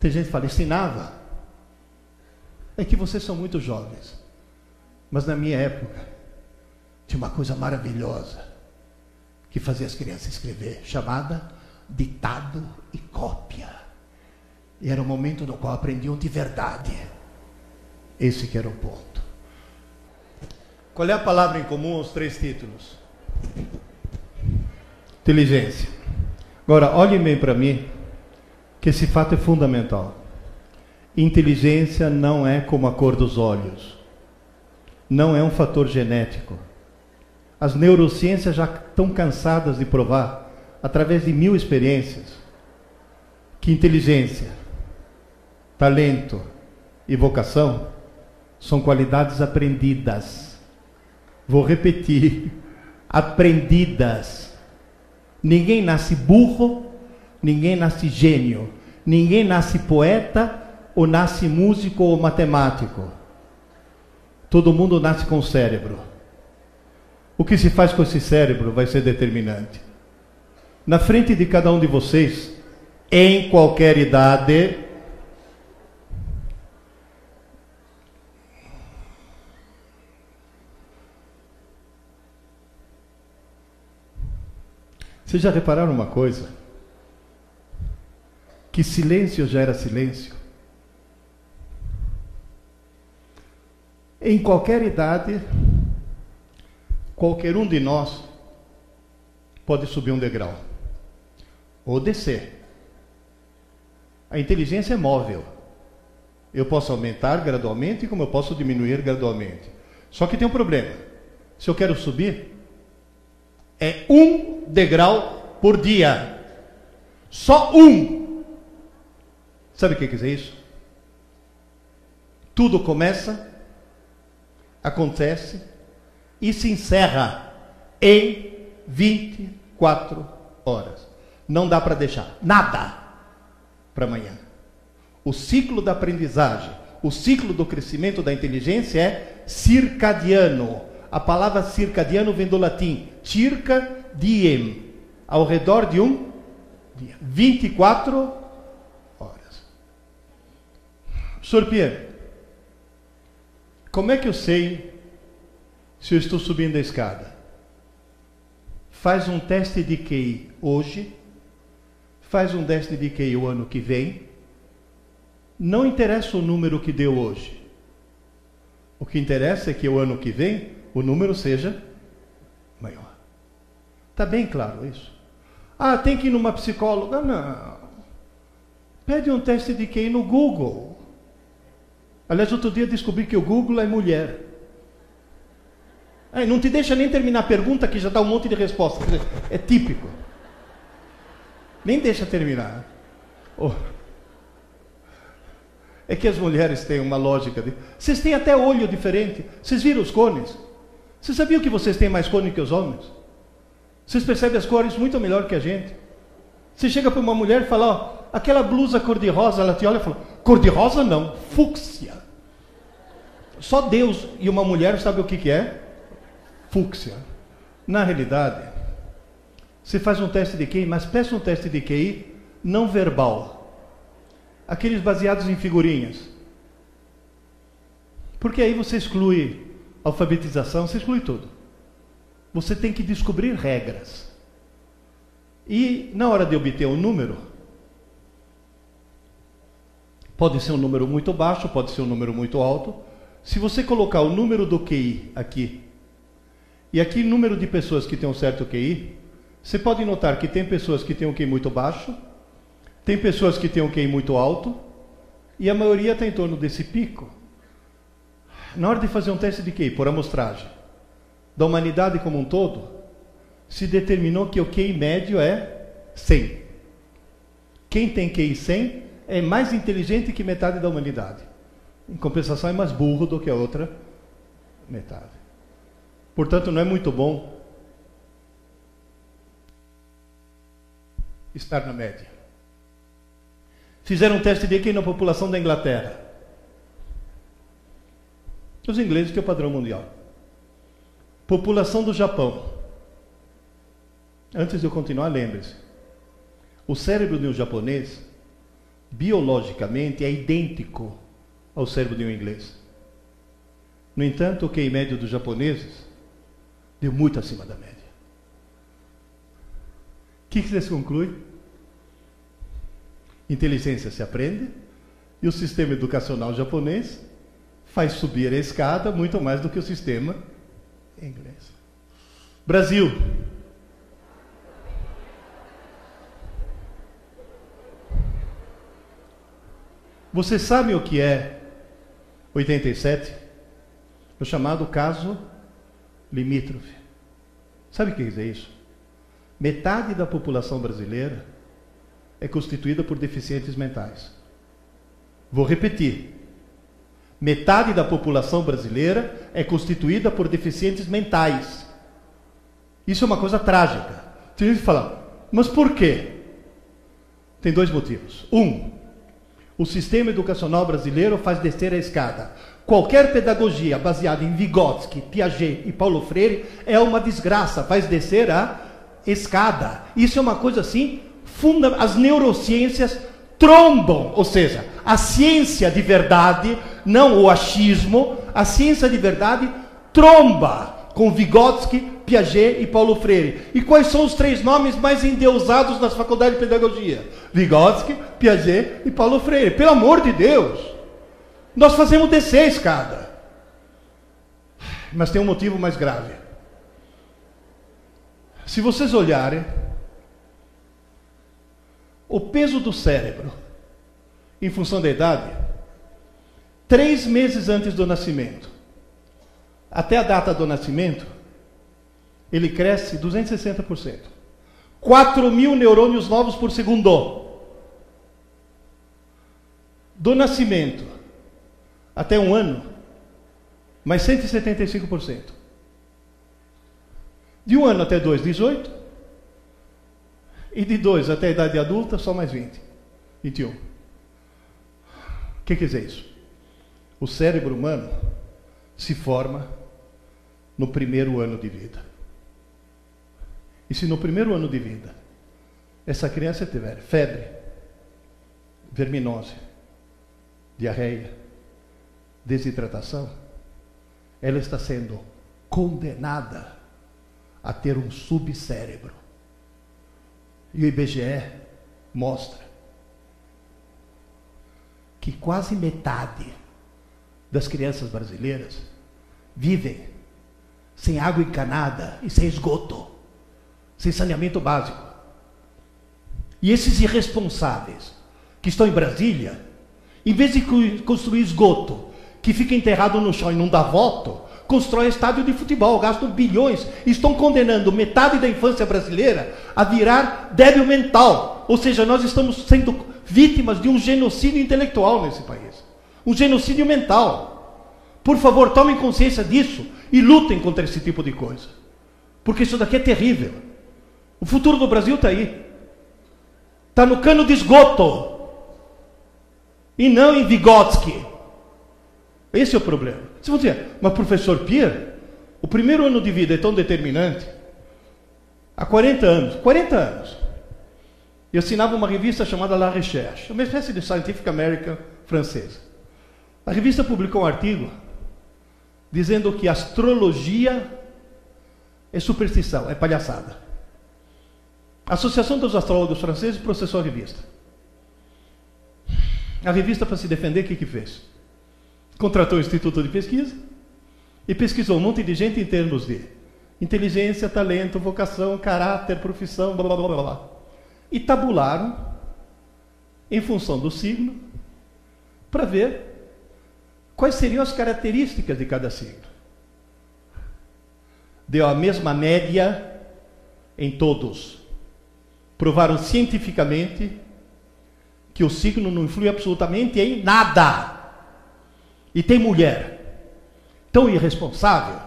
Tem gente que fala, ensinava. É que vocês são muito jovens. Mas na minha época, tinha uma coisa maravilhosa que fazia as crianças escrever, chamada ditado e cópia. E era o momento no qual aprendiam de verdade. Esse que era o ponto. Qual é a palavra em comum aos três títulos? Inteligência. Agora, olhem bem para mim, que esse fato é fundamental. Inteligência não é como a cor dos olhos. Não é um fator genético as neurociências já estão cansadas de provar, através de mil experiências, que inteligência, talento e vocação são qualidades aprendidas. Vou repetir: aprendidas. Ninguém nasce burro, ninguém nasce gênio, ninguém nasce poeta ou nasce músico ou matemático. Todo mundo nasce com cérebro. O que se faz com esse cérebro vai ser determinante. Na frente de cada um de vocês, em qualquer idade, Vocês já repararam uma coisa? Que silêncio gera silêncio. Em qualquer idade, Qualquer um de nós pode subir um degrau ou descer. A inteligência é móvel. Eu posso aumentar gradualmente, como eu posso diminuir gradualmente. Só que tem um problema. Se eu quero subir, é um degrau por dia. Só um. Sabe o que quer dizer isso? Tudo começa, acontece e se encerra em 24 horas. Não dá para deixar nada para amanhã. O ciclo da aprendizagem, o ciclo do crescimento da inteligência é circadiano. A palavra circadiano vem do latim circa diem, ao redor de um dia. 24 horas. Sr. Pierre, como é que eu sei se eu estou subindo a escada. Faz um teste de QI hoje, faz um teste de QI o ano que vem. Não interessa o número que deu hoje. O que interessa é que o ano que vem o número seja maior. Está bem claro isso? Ah, tem que ir numa psicóloga? Não. Pede um teste de QI no Google. Aliás, outro dia descobri que o Google é mulher. Aí não te deixa nem terminar a pergunta que já dá um monte de resposta. É típico. Nem deixa terminar. Oh. É que as mulheres têm uma lógica. De... Vocês têm até olho diferente. Vocês viram os cones? Você sabia que vocês têm mais cor do que os homens? Vocês percebem as cores muito melhor que a gente. Você chega para uma mulher e fala, ó, aquela blusa cor-de-rosa, ela te olha e fala, cor-de-rosa não, fúcsia. Só Deus e uma mulher sabe o que, que é? Fúcsia. Na realidade, você faz um teste de QI, mas peça um teste de QI não verbal. Aqueles baseados em figurinhas. Porque aí você exclui alfabetização, você exclui tudo. Você tem que descobrir regras. E na hora de obter um número, pode ser um número muito baixo, pode ser um número muito alto. Se você colocar o número do QI aqui, e aqui o número de pessoas que têm um certo QI, você pode notar que tem pessoas que têm um QI muito baixo, tem pessoas que têm um QI muito alto, e a maioria está em torno desse pico. Na hora de fazer um teste de QI, por amostragem, da humanidade como um todo, se determinou que o QI médio é 100. Quem tem QI 100 é mais inteligente que metade da humanidade. Em compensação, é mais burro do que a outra metade. Portanto, não é muito bom estar na média. Fizeram um teste de QI na população da Inglaterra. Os ingleses, é o padrão mundial. População do Japão. Antes de eu continuar, lembre-se. O cérebro de um japonês, biologicamente, é idêntico ao cérebro de um inglês. No entanto, o QI médio dos japoneses deu muito acima da média. O que você conclui? Inteligência se aprende e o sistema educacional japonês faz subir a escada muito mais do que o sistema inglês. Brasil. Você sabe o que é 87? O chamado caso limítrofe. Sabe o que dizer isso? Metade da população brasileira é constituída por deficientes mentais. Vou repetir. Metade da população brasileira é constituída por deficientes mentais. Isso é uma coisa trágica. Tem gente que fala, mas por quê? Tem dois motivos. Um, o sistema educacional brasileiro faz descer a escada. Qualquer pedagogia baseada em Vygotsky, Piaget e Paulo Freire é uma desgraça, faz descer a escada. Isso é uma coisa assim, funda as neurociências trombam, ou seja, a ciência de verdade, não o achismo, a ciência de verdade tromba com Vygotsky, Piaget e Paulo Freire. E quais são os três nomes mais endeusados nas faculdades de pedagogia? Vygotsky, Piaget e Paulo Freire. Pelo amor de Deus! Nós fazemos descer a escada. Mas tem um motivo mais grave. Se vocês olharem, o peso do cérebro, em função da idade, três meses antes do nascimento, até a data do nascimento, ele cresce 260%. 4 mil neurônios novos por segundo. Do nascimento até um ano, mais 175%. De um ano até dois, 18. E de dois até a idade adulta, só mais 20. 21. O que quer dizer isso? O cérebro humano se forma no primeiro ano de vida. E se no primeiro ano de vida essa criança tiver febre, verminose, diarreia, desidratação, ela está sendo condenada a ter um subcérebro. E o IBGE mostra que quase metade das crianças brasileiras vivem sem água encanada e sem esgoto, sem saneamento básico. E esses irresponsáveis que estão em Brasília, em vez de construir esgoto que fica enterrado no chão e não dá voto, constrói estádio de futebol, gastam bilhões, estão condenando metade da infância brasileira a virar débil mental. Ou seja, nós estamos sendo vítimas de um genocídio intelectual nesse país. Um genocídio mental. Por favor, tomem consciência disso e lutem contra esse tipo de coisa. Porque isso daqui é terrível. O futuro do Brasil está aí. Está no cano de esgoto. E não em Vygotsky. Esse é o problema. Você dizer, mas professor Pierre, o primeiro ano de vida é tão determinante. Há 40 anos, 40 anos, eu assinava uma revista chamada La Recherche, uma espécie de Scientific American francesa. A revista publicou um artigo dizendo que astrologia é superstição, é palhaçada. A Associação dos Astrólogos Franceses processou a revista. A revista, para se defender, o que, que fez? Contratou o Instituto de Pesquisa e pesquisou um monte de gente em termos de inteligência, talento, vocação, caráter, profissão, blá blá blá blá. E tabularam, em função do signo, para ver quais seriam as características de cada signo. Deu a mesma média em todos. Provaram cientificamente que o signo não influi absolutamente em nada. E tem mulher tão irresponsável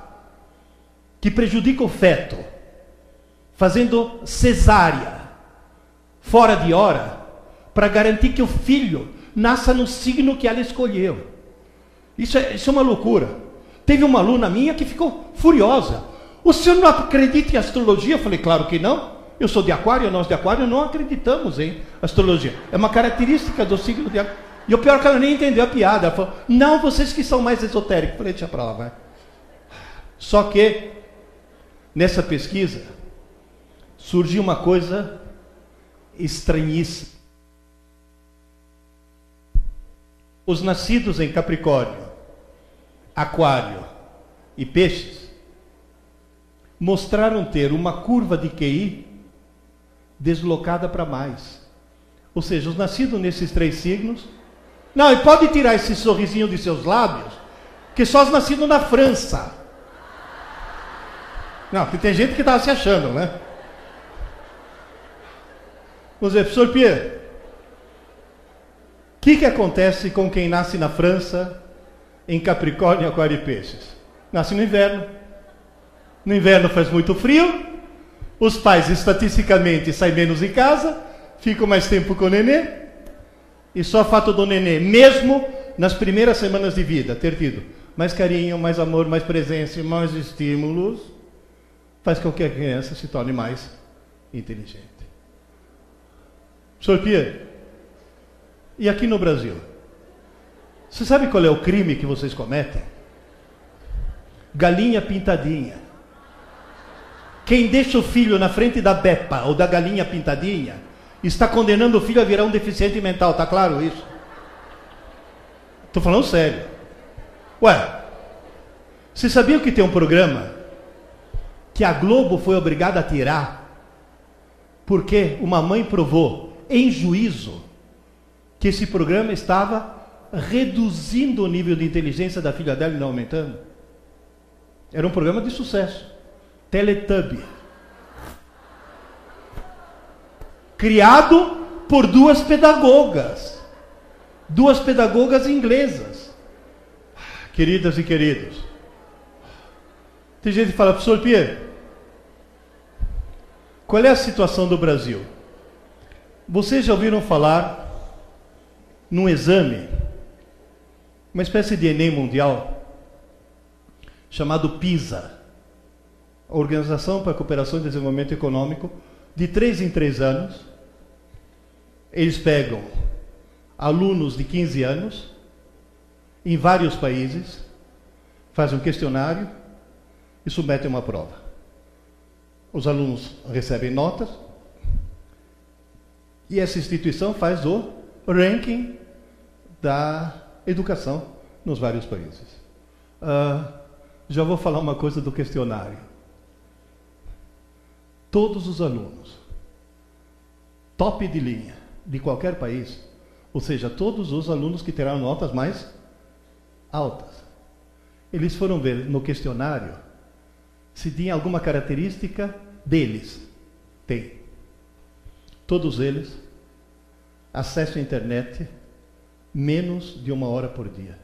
que prejudica o feto, fazendo cesárea fora de hora, para garantir que o filho nasça no signo que ela escolheu. Isso é, isso é uma loucura. Teve uma aluna minha que ficou furiosa. O senhor não acredita em astrologia? Eu falei, claro que não. Eu sou de aquário, nós de aquário não acreditamos em astrologia. É uma característica do signo de aquário. E o pior é que ela nem entendeu a piada. Ela falou, não, vocês que são mais esotéricos. Falei, deixa para lá, vai. Só que, nessa pesquisa, surgiu uma coisa estranhíssima. Os nascidos em Capricórnio Aquário e Peixes mostraram ter uma curva de QI deslocada para mais. Ou seja, os nascidos nesses três signos. Não, e pode tirar esse sorrisinho de seus lábios, que só os nascidos na França. Não, porque tem gente que estava se achando, né? Vamos dizer, professor Pierre, o que, que acontece com quem nasce na França em Capricórnio, Aquário e Peixes? Nasce no inverno. No inverno faz muito frio, os pais estatisticamente saem menos em casa, ficam mais tempo com o nenê, e só fato do nenê, mesmo nas primeiras semanas de vida, ter tido mais carinho, mais amor, mais presença e mais estímulos, faz com que a criança se torne mais inteligente. Sr. Pierre, e aqui no Brasil? Você sabe qual é o crime que vocês cometem? Galinha pintadinha. Quem deixa o filho na frente da bepa ou da galinha pintadinha está condenando o filho a virar um deficiente mental, tá claro isso? Estou falando sério. Ué, você sabia que tem um programa que a Globo foi obrigada a tirar porque uma mãe provou em juízo que esse programa estava reduzindo o nível de inteligência da filha dela e não aumentando. Era um programa de sucesso. Teletubby. Criado por duas pedagogas. Duas pedagogas inglesas. Queridas e queridos. Tem gente que fala, professor Pierre, qual é a situação do Brasil? Vocês já ouviram falar num exame uma espécie de Enem mundial chamado PISA, Organização para a Cooperação e Desenvolvimento Econômico, de três em três anos. Eles pegam alunos de 15 anos em vários países, fazem um questionário e submetem uma prova. Os alunos recebem notas e essa instituição faz o ranking da educação nos vários países. Uh, já vou falar uma coisa do questionário. Todos os alunos, top de linha, de qualquer país, ou seja, todos os alunos que terão notas mais altas, eles foram ver no questionário se tinha alguma característica deles. Tem. Todos eles acesso à internet menos de uma hora por dia.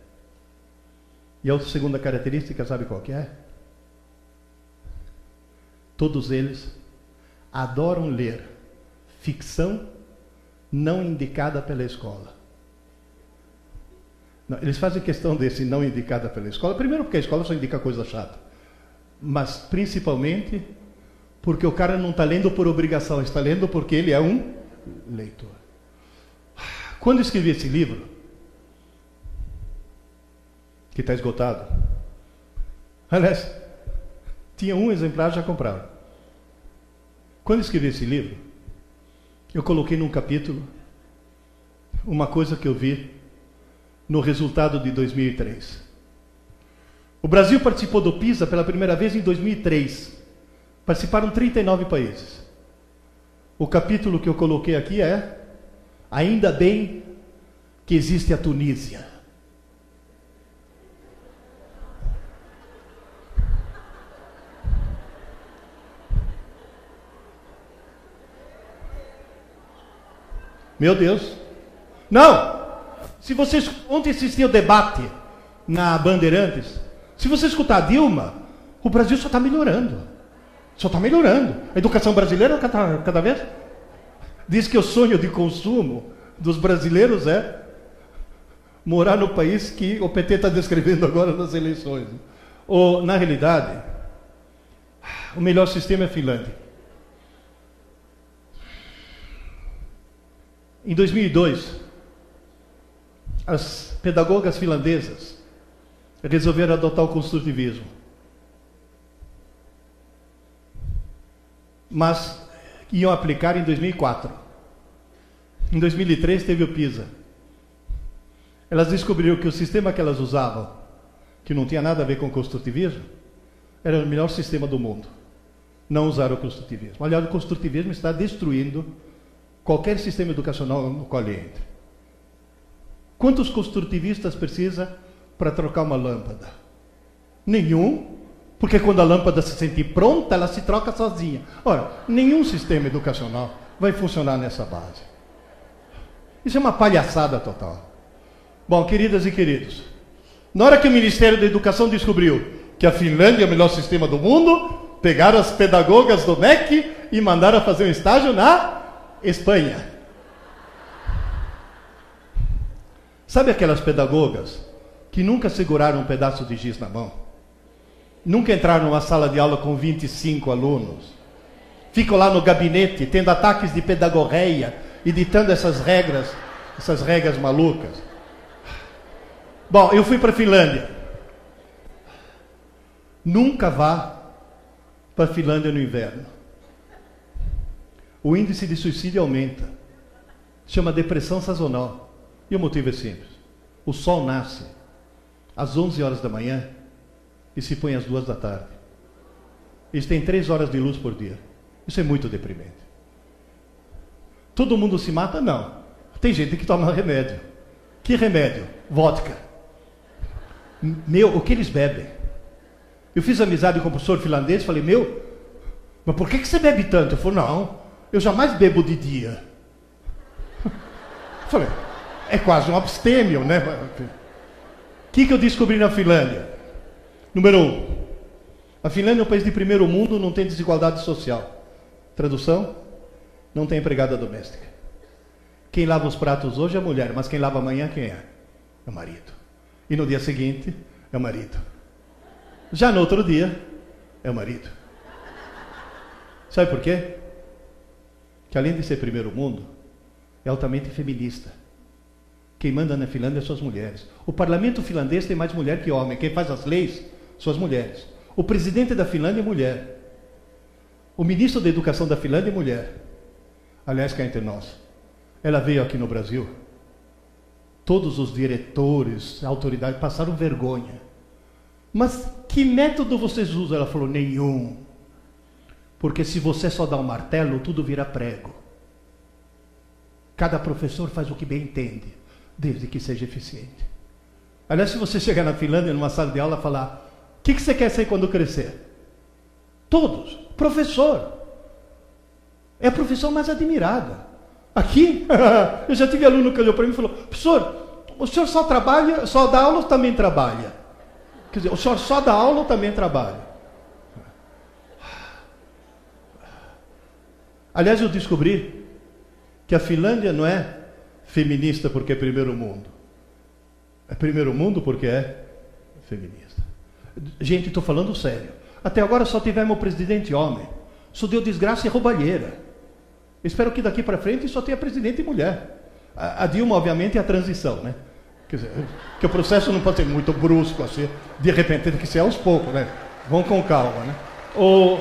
E a segunda característica, sabe qual que é? Todos eles adoram ler ficção não indicada pela escola. Não, eles fazem questão desse não indicada pela escola, primeiro porque a escola só indica coisa chata, mas principalmente porque o cara não está lendo por obrigação, está lendo porque ele é um leitor. Quando escrevi esse livro, que está esgotado, aliás, tinha um exemplar já comprado. Quando escrevi esse livro, eu coloquei num capítulo uma coisa que eu vi no resultado de 2003. O Brasil participou do PISA pela primeira vez em 2003. Participaram 39 países. O capítulo que eu coloquei aqui é Ainda bem que existe a Tunísia. Meu Deus. Não! Se vocês. Ontem assistiu o debate na Bandeirantes. Se você escutar Dilma, o Brasil só está melhorando. Só está melhorando. A educação brasileira cada, cada vez. Diz que o sonho de consumo dos brasileiros é morar no país que o PT está descrevendo agora nas eleições. Ou, na realidade, o melhor sistema é a Finlândia. Em 2002, as pedagogas finlandesas resolveram adotar o construtivismo. Mas iam aplicar em 2004. Em 2003 teve o PISA. Elas descobriram que o sistema que elas usavam, que não tinha nada a ver com o construtivismo, era o melhor sistema do mundo. Não usaram o construtivismo. Aliás, o construtivismo está destruindo qualquer sistema educacional no qual ele entre. Quantos construtivistas precisa para trocar uma lâmpada? Nenhum, porque quando a lâmpada se sentir pronta, ela se troca sozinha. Ora, nenhum sistema educacional vai funcionar nessa base. Isso é uma palhaçada total. Bom, queridas e queridos, na hora que o Ministério da Educação descobriu que a Finlândia é o melhor sistema do mundo, pegaram as pedagogas do MEC e mandaram fazer um estágio na Espanha. Sabe aquelas pedagogas que nunca seguraram um pedaço de giz na mão? Nunca entraram numa sala de aula com 25 alunos? Ficam lá no gabinete tendo ataques de pedagogéia e ditando essas regras, essas regras malucas. Bom, eu fui para a Finlândia. Nunca vá para a Finlândia no inverno o índice de suicídio aumenta. Chama depressão sazonal. E o motivo é simples. O sol nasce às 11 horas da manhã e se põe às 2 da tarde. Isso tem 3 horas de luz por dia. Isso é muito deprimente. Todo mundo se mata? Não. Tem gente que toma remédio. Que remédio? Vodka. Meu, o que eles bebem? Eu fiz amizade com o professor finlandês, falei, meu, mas por que, que você bebe tanto? Eu falei, não, eu jamais bebo de dia. [LAUGHS] Falei, é quase um abstêmio, né? O que, que eu descobri na Finlândia? Número um, a Finlândia é um país de primeiro mundo, não tem desigualdade social. Tradução? Não tem empregada doméstica. Quem lava os pratos hoje é a mulher, mas quem lava amanhã quem é? É o marido. E no dia seguinte é o marido. Já no outro dia é o marido. Sabe por quê? Que além de ser primeiro mundo, é altamente feminista. Quem manda na Finlândia são as mulheres. O parlamento finlandês tem mais mulher que homem. Quem faz as leis são as mulheres. O presidente da Finlândia é mulher. O ministro da Educação da Finlândia é mulher. Aliás, cá entre nós. Ela veio aqui no Brasil. Todos os diretores, autoridades passaram vergonha. Mas que método vocês usam? Ela falou: nenhum. Porque se você só dá um martelo, tudo vira prego. Cada professor faz o que bem entende, desde que seja eficiente. Aliás, se você chegar na Finlândia, numa sala de aula, falar: O que, que você quer ser quando crescer? Todos. Professor. É a profissão mais admirada. Aqui, [LAUGHS] eu já tive aluno que olhou para mim e falou: Professor, o senhor só trabalha, só dá aula ou também trabalha? Quer dizer, o senhor só dá aula ou também trabalha? Aliás, eu descobri que a Finlândia não é feminista porque é primeiro mundo. É primeiro mundo porque é feminista. Gente, estou falando sério. Até agora só tivemos presidente homem. Só deu desgraça e roubalheira. Espero que daqui para frente só tenha presidente e mulher. A, Dilma, obviamente, é a transição, né? Quer dizer, que o processo não pode ser muito brusco assim, de repente tem que ser aos poucos, né? Vão com calma, né? O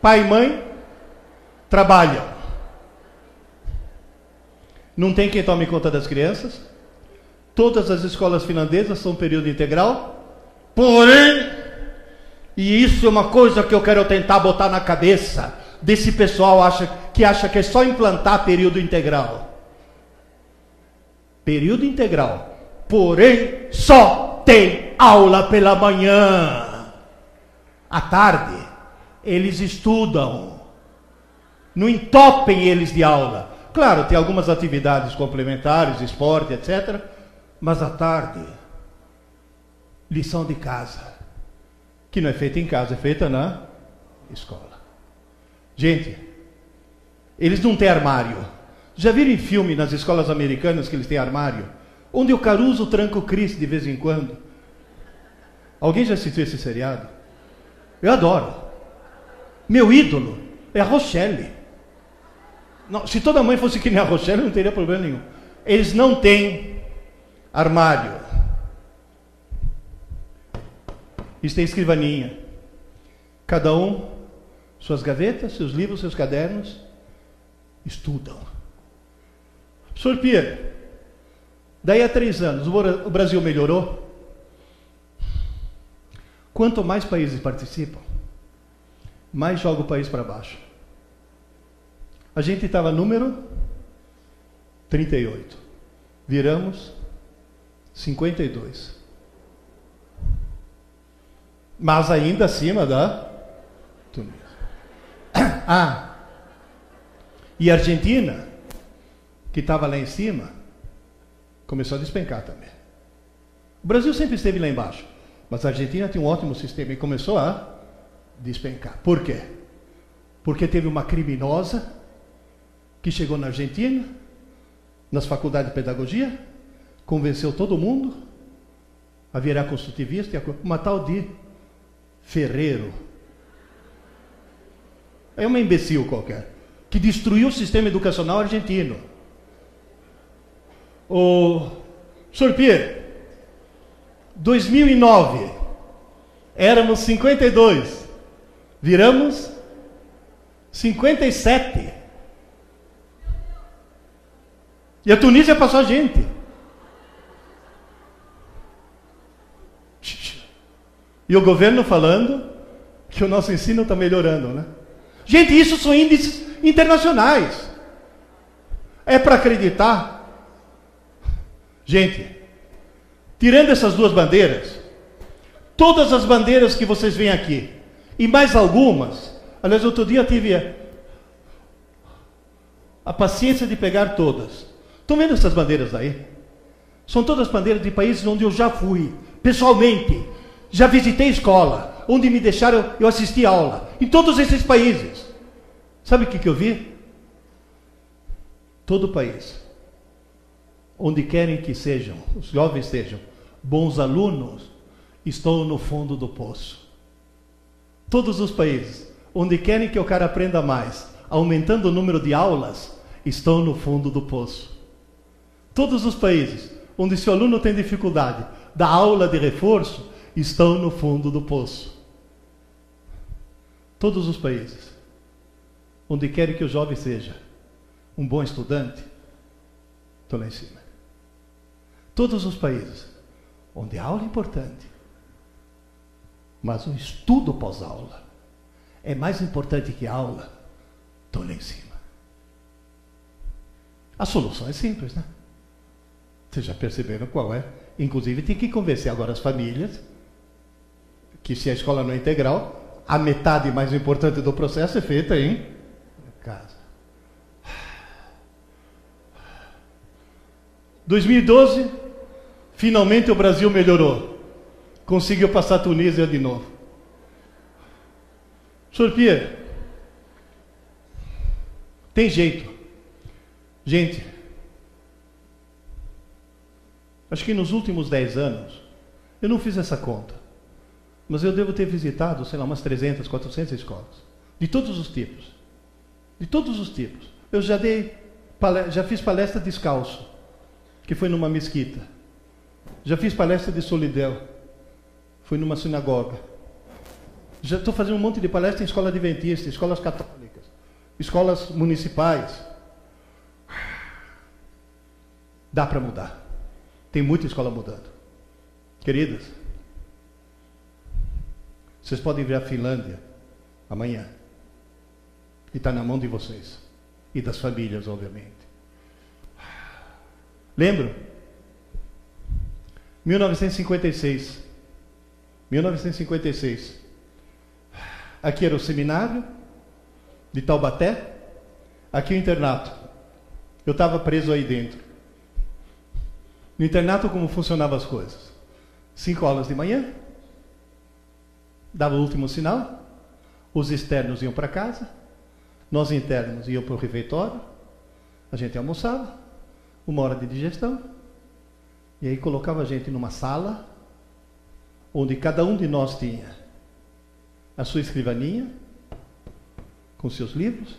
pai e mãe trabalham. Não tem quem tome conta das crianças. Todas as escolas finlandesas são período integral. Porém, e isso é uma coisa que eu quero tentar botar na cabeça desse pessoal acha, que acha que é só implantar período integral período integral, porém só tem aula pela manhã. À tarde, eles estudam. Não entopem eles de aula. Claro, tem algumas atividades complementares, esporte, etc. Mas à tarde, lição de casa. Que não é feita em casa, é feita na escola. Gente, eles não têm armário. Já viram em filme nas escolas americanas que eles têm armário? Onde o Caruso tranca o Chris de vez em quando. Alguém já assistiu esse seriado? Eu adoro. Meu ídolo é a Rochelle. Não, se toda mãe fosse que nem a Rochelle, não teria problema nenhum. Eles não têm armário. Eles têm escrivaninha. Cada um, suas gavetas, seus livros, seus cadernos, estudam. Senhor Pierre, daí a três anos, o Brasil melhorou? Quanto mais países participam, mais joga o país para baixo. A gente estava número 38. Viramos 52. Mas ainda acima da Tunísia. [COUGHS] Ah, e a Argentina que estava lá em cima, começou a despencar também. O Brasil sempre esteve lá embaixo, mas a Argentina tinha um ótimo sistema e começou a despencar. Por quê? Porque teve uma criminosa que chegou na Argentina, nas faculdades de pedagogia, convenceu todo mundo a virar construtivista, uma tal de Ferreiro. É uma imbecil qualquer, que destruiu o sistema educacional argentino. O Sr. Pierre, 2009, éramos 52, viramos 57. E a Tunísia passou a gente. E o governo falando que o nosso ensino está melhorando, né? Gente, isso são índices internacionais. É para acreditar Gente, tirando essas duas bandeiras, todas as bandeiras que vocês veem aqui, e mais algumas, aliás, outro dia eu tive a, a paciência de pegar todas. Estão vendo essas bandeiras aí? São todas bandeiras de países onde eu já fui, pessoalmente. Já visitei escola, onde me deixaram, eu assisti aula. Em todos esses países. Sabe o que, que eu vi? Todo país onde querem que sejam, os jovens sejam bons alunos, estão no fundo do poço. Todos os países onde querem que o cara aprenda mais, aumentando o número de aulas, estão no fundo do poço. Todos os países onde se o aluno tem dificuldade da aula de reforço, estão no fundo do poço. Todos os países onde querem que o jovem seja um bom estudante, estão lá em cima. Todos os países onde a aula é importante, mas o estudo pós-aula é mais importante que a aula, estou lá em cima. A solução é simples, né? Vocês já perceberam qual é? Inclusive, tem que convencer agora as famílias que, se a escola não é integral, a metade mais importante do processo é feita em casa. 2012, Finalmente o Brasil melhorou. Conseguiu passar a Tunísia de novo. Senhor Pierre, tem jeito. Gente, acho que nos últimos 10 anos, eu não fiz essa conta, mas eu devo ter visitado, sei lá, umas 300, 400 escolas, de todos os tipos. De todos os tipos. Eu já dei, já fiz palestra descalço, que foi numa mesquita. Já fiz palestra de solidão, foi numa sinagoga. Já estou fazendo um monte de palestra em escola adventista, escolas católicas, escolas municipais. Dá para mudar. Tem muita escola mudando. Queridas, vocês podem vir à Finlândia amanhã. E está na mão de vocês. E das famílias, obviamente. Lembro? 1956. 1956. Aqui era o seminário de Taubaté. Aqui o internato. Eu estava preso aí dentro. No internato, como funcionavam as coisas? Cinco aulas de manhã, dava o último sinal, os externos iam para casa, nós internos íamos para o refeitório, a gente almoçava, uma hora de digestão, e aí colocava a gente numa sala, onde cada um de nós tinha a sua escrivaninha, com seus livros,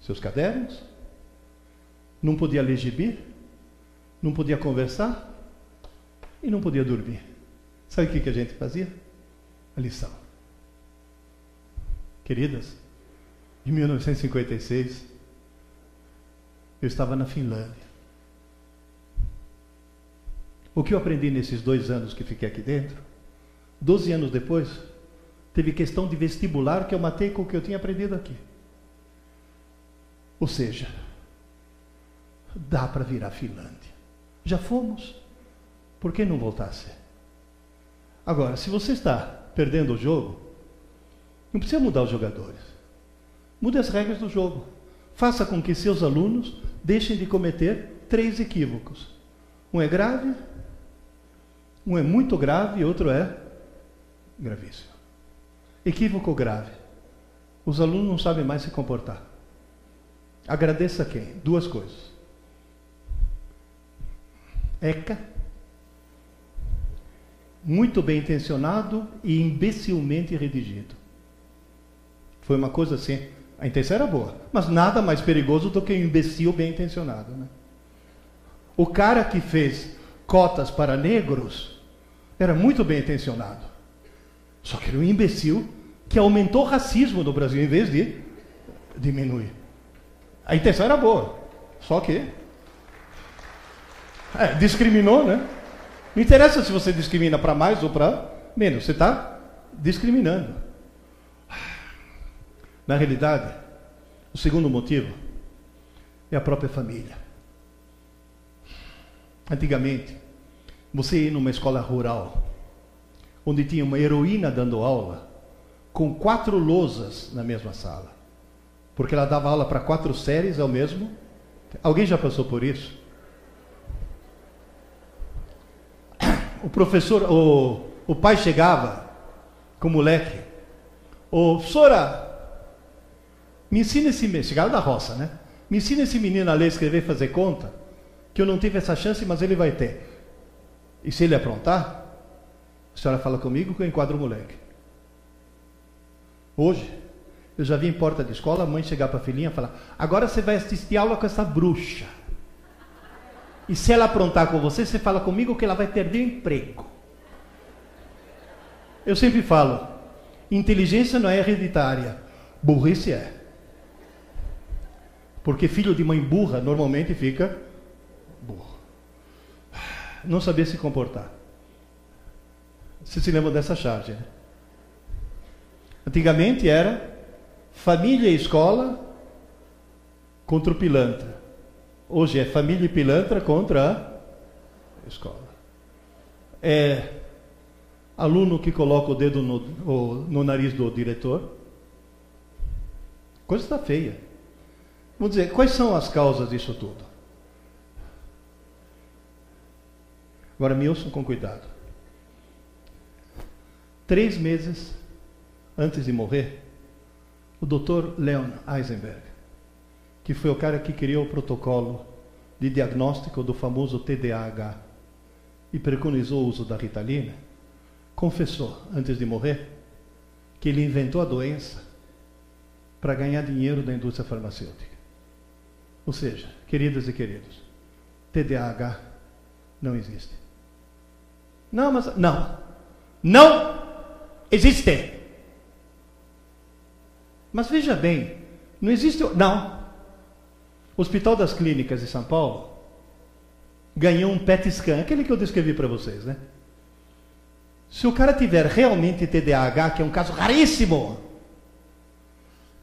seus cadernos, não podia ler não podia conversar e não podia dormir. Sabe o que a gente fazia? A lição. Queridas, em 1956, eu estava na Finlândia. O que eu aprendi nesses dois anos que fiquei aqui dentro? Doze anos depois, teve questão de vestibular que eu matei com o que eu tinha aprendido aqui. Ou seja, dá para virar Finlândia. Já fomos. Por que não voltasse? Agora, se você está perdendo o jogo, não precisa mudar os jogadores. Mude as regras do jogo. Faça com que seus alunos deixem de cometer três equívocos. Um é grave, um é muito grave e outro é gravíssimo. Equívoco grave. Os alunos não sabem mais se comportar. Agradeça quem? Duas coisas. ECA, muito bem intencionado e imbecilmente redigido. Foi uma coisa assim, a intenção era boa, mas nada mais perigoso do que um imbecil bem intencionado. Né? O cara que fez cotas para negros era muito bem intencionado, só que era um imbecil que aumentou o racismo no Brasil em vez de diminuir. A intenção era boa, só que é, discriminou, né? Não interessa se você discrimina para mais ou para menos, você está discriminando. Na realidade, o segundo motivo é a própria família. Antigamente, você ia numa escola rural, onde tinha uma heroína dando aula, com quatro lousas na mesma sala, porque ela dava aula para quatro séries ao mesmo. Alguém já passou por isso? o professor, o, o pai chegava com o moleque, ô, Sora, me ensina esse menino, chegava da roça, né? Me ensina esse menino a ler, escrever, fazer conta, que eu não tive essa chance, mas ele vai ter. E se ele aprontar, a senhora fala comigo que eu enquadro o moleque. Hoje, eu já vi em porta de escola a mãe chegar para a filhinha e falar: agora você vai assistir aula com essa bruxa. E se ela aprontar com você, você fala comigo que ela vai perder o emprego. Eu sempre falo: inteligência não é hereditária, burrice é. Porque filho de mãe burra normalmente fica burro. Não sabia se comportar. Você se lembra dessa charge, né? Antigamente era família e escola contra o pilantra. Hoje é família e pilantra contra a escola. É aluno que coloca o dedo no, no nariz do diretor. Coisa está feia. Vamos dizer, quais são as causas disso tudo? Agora me ouçam com cuidado. Três meses antes de morrer, o Dr. Leon Eisenberg, que foi o cara que criou o protocolo de diagnóstico do famoso TDAH e preconizou o uso da Ritalina, confessou antes de morrer que ele inventou a doença para ganhar dinheiro da indústria farmacêutica. Ou seja, queridas e queridos, TDAH não existe. Não, mas não. Não existe. Mas veja bem, não existe. Não. O Hospital das Clínicas de São Paulo ganhou um PET scan, aquele que eu descrevi para vocês, né? Se o cara tiver realmente TDAH, que é um caso raríssimo,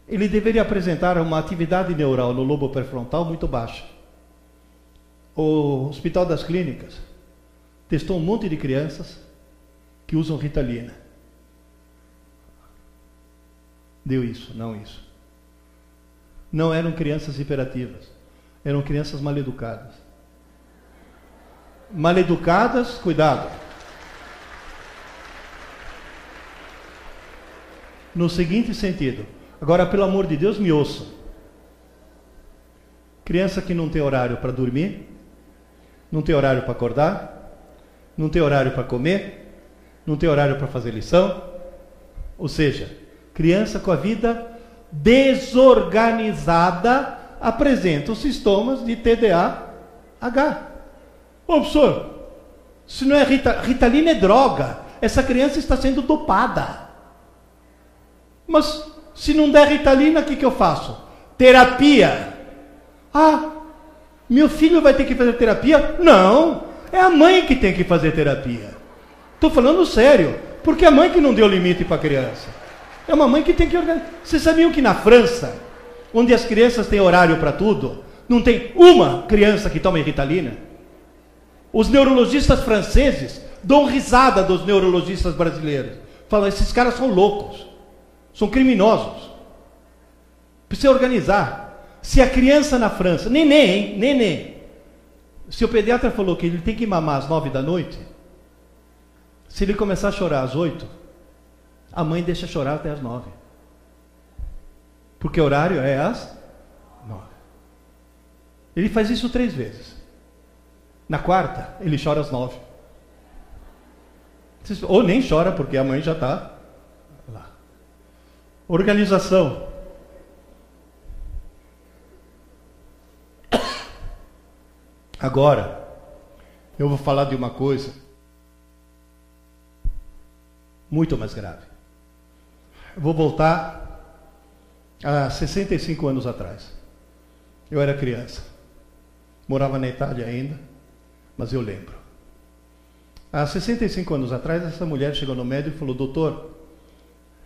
ele deveria apresentar uma atividade neural no lobo pré-frontal muito baixa. O Hospital das Clínicas testou um monte de crianças que usam Ritalina. Deu isso, não isso. Não eram crianças hiperativas, eram crianças mal educadas. Mal educadas, cuidado. No seguinte sentido, agora pelo amor de Deus, me ouçam. Criança que não tem horário para dormir, não tem horário para acordar, não tem horário para comer, não tem horário para fazer lição. Ou seja, criança com a vida desorganizada apresenta os sintomas de TDAH. Ô professor, se não é Rita, Ritalina é droga, essa criança está sendo dopada. Mas se não der Ritalina, o que, que eu faço? Terapia. Ah, meu filho vai ter que fazer terapia? Não, é a mãe que tem que fazer terapia. Estou falando sério, porque é a mãe que não deu limite para a criança. É uma mãe que tem que organizar. Vocês sabiam que na França, onde as crianças têm horário para tudo, não tem uma criança que toma Ritalina? Os neurologistas franceses dão risada dos neurologistas brasileiros. Falam, esses caras são loucos, são criminosos. Precisa organizar. Se a criança na França, neném, hein? Neném. Se o pediatra falou que ele tem que mamar às nove da noite, se ele começar a chorar às oito, a mãe deixa chorar até às nove. Porque o horário é às nove. Ele faz isso três vezes. Na quarta, ele chora às nove. Ou nem chora, porque a mãe já está lá. Organização. Agora, eu vou falar de uma coisa muito mais grave. Vou voltar a 65 anos atrás. Eu era criança. Morava na Itália ainda, mas eu lembro. Há 65 anos atrás, essa mulher chegou no médico e falou: Doutor,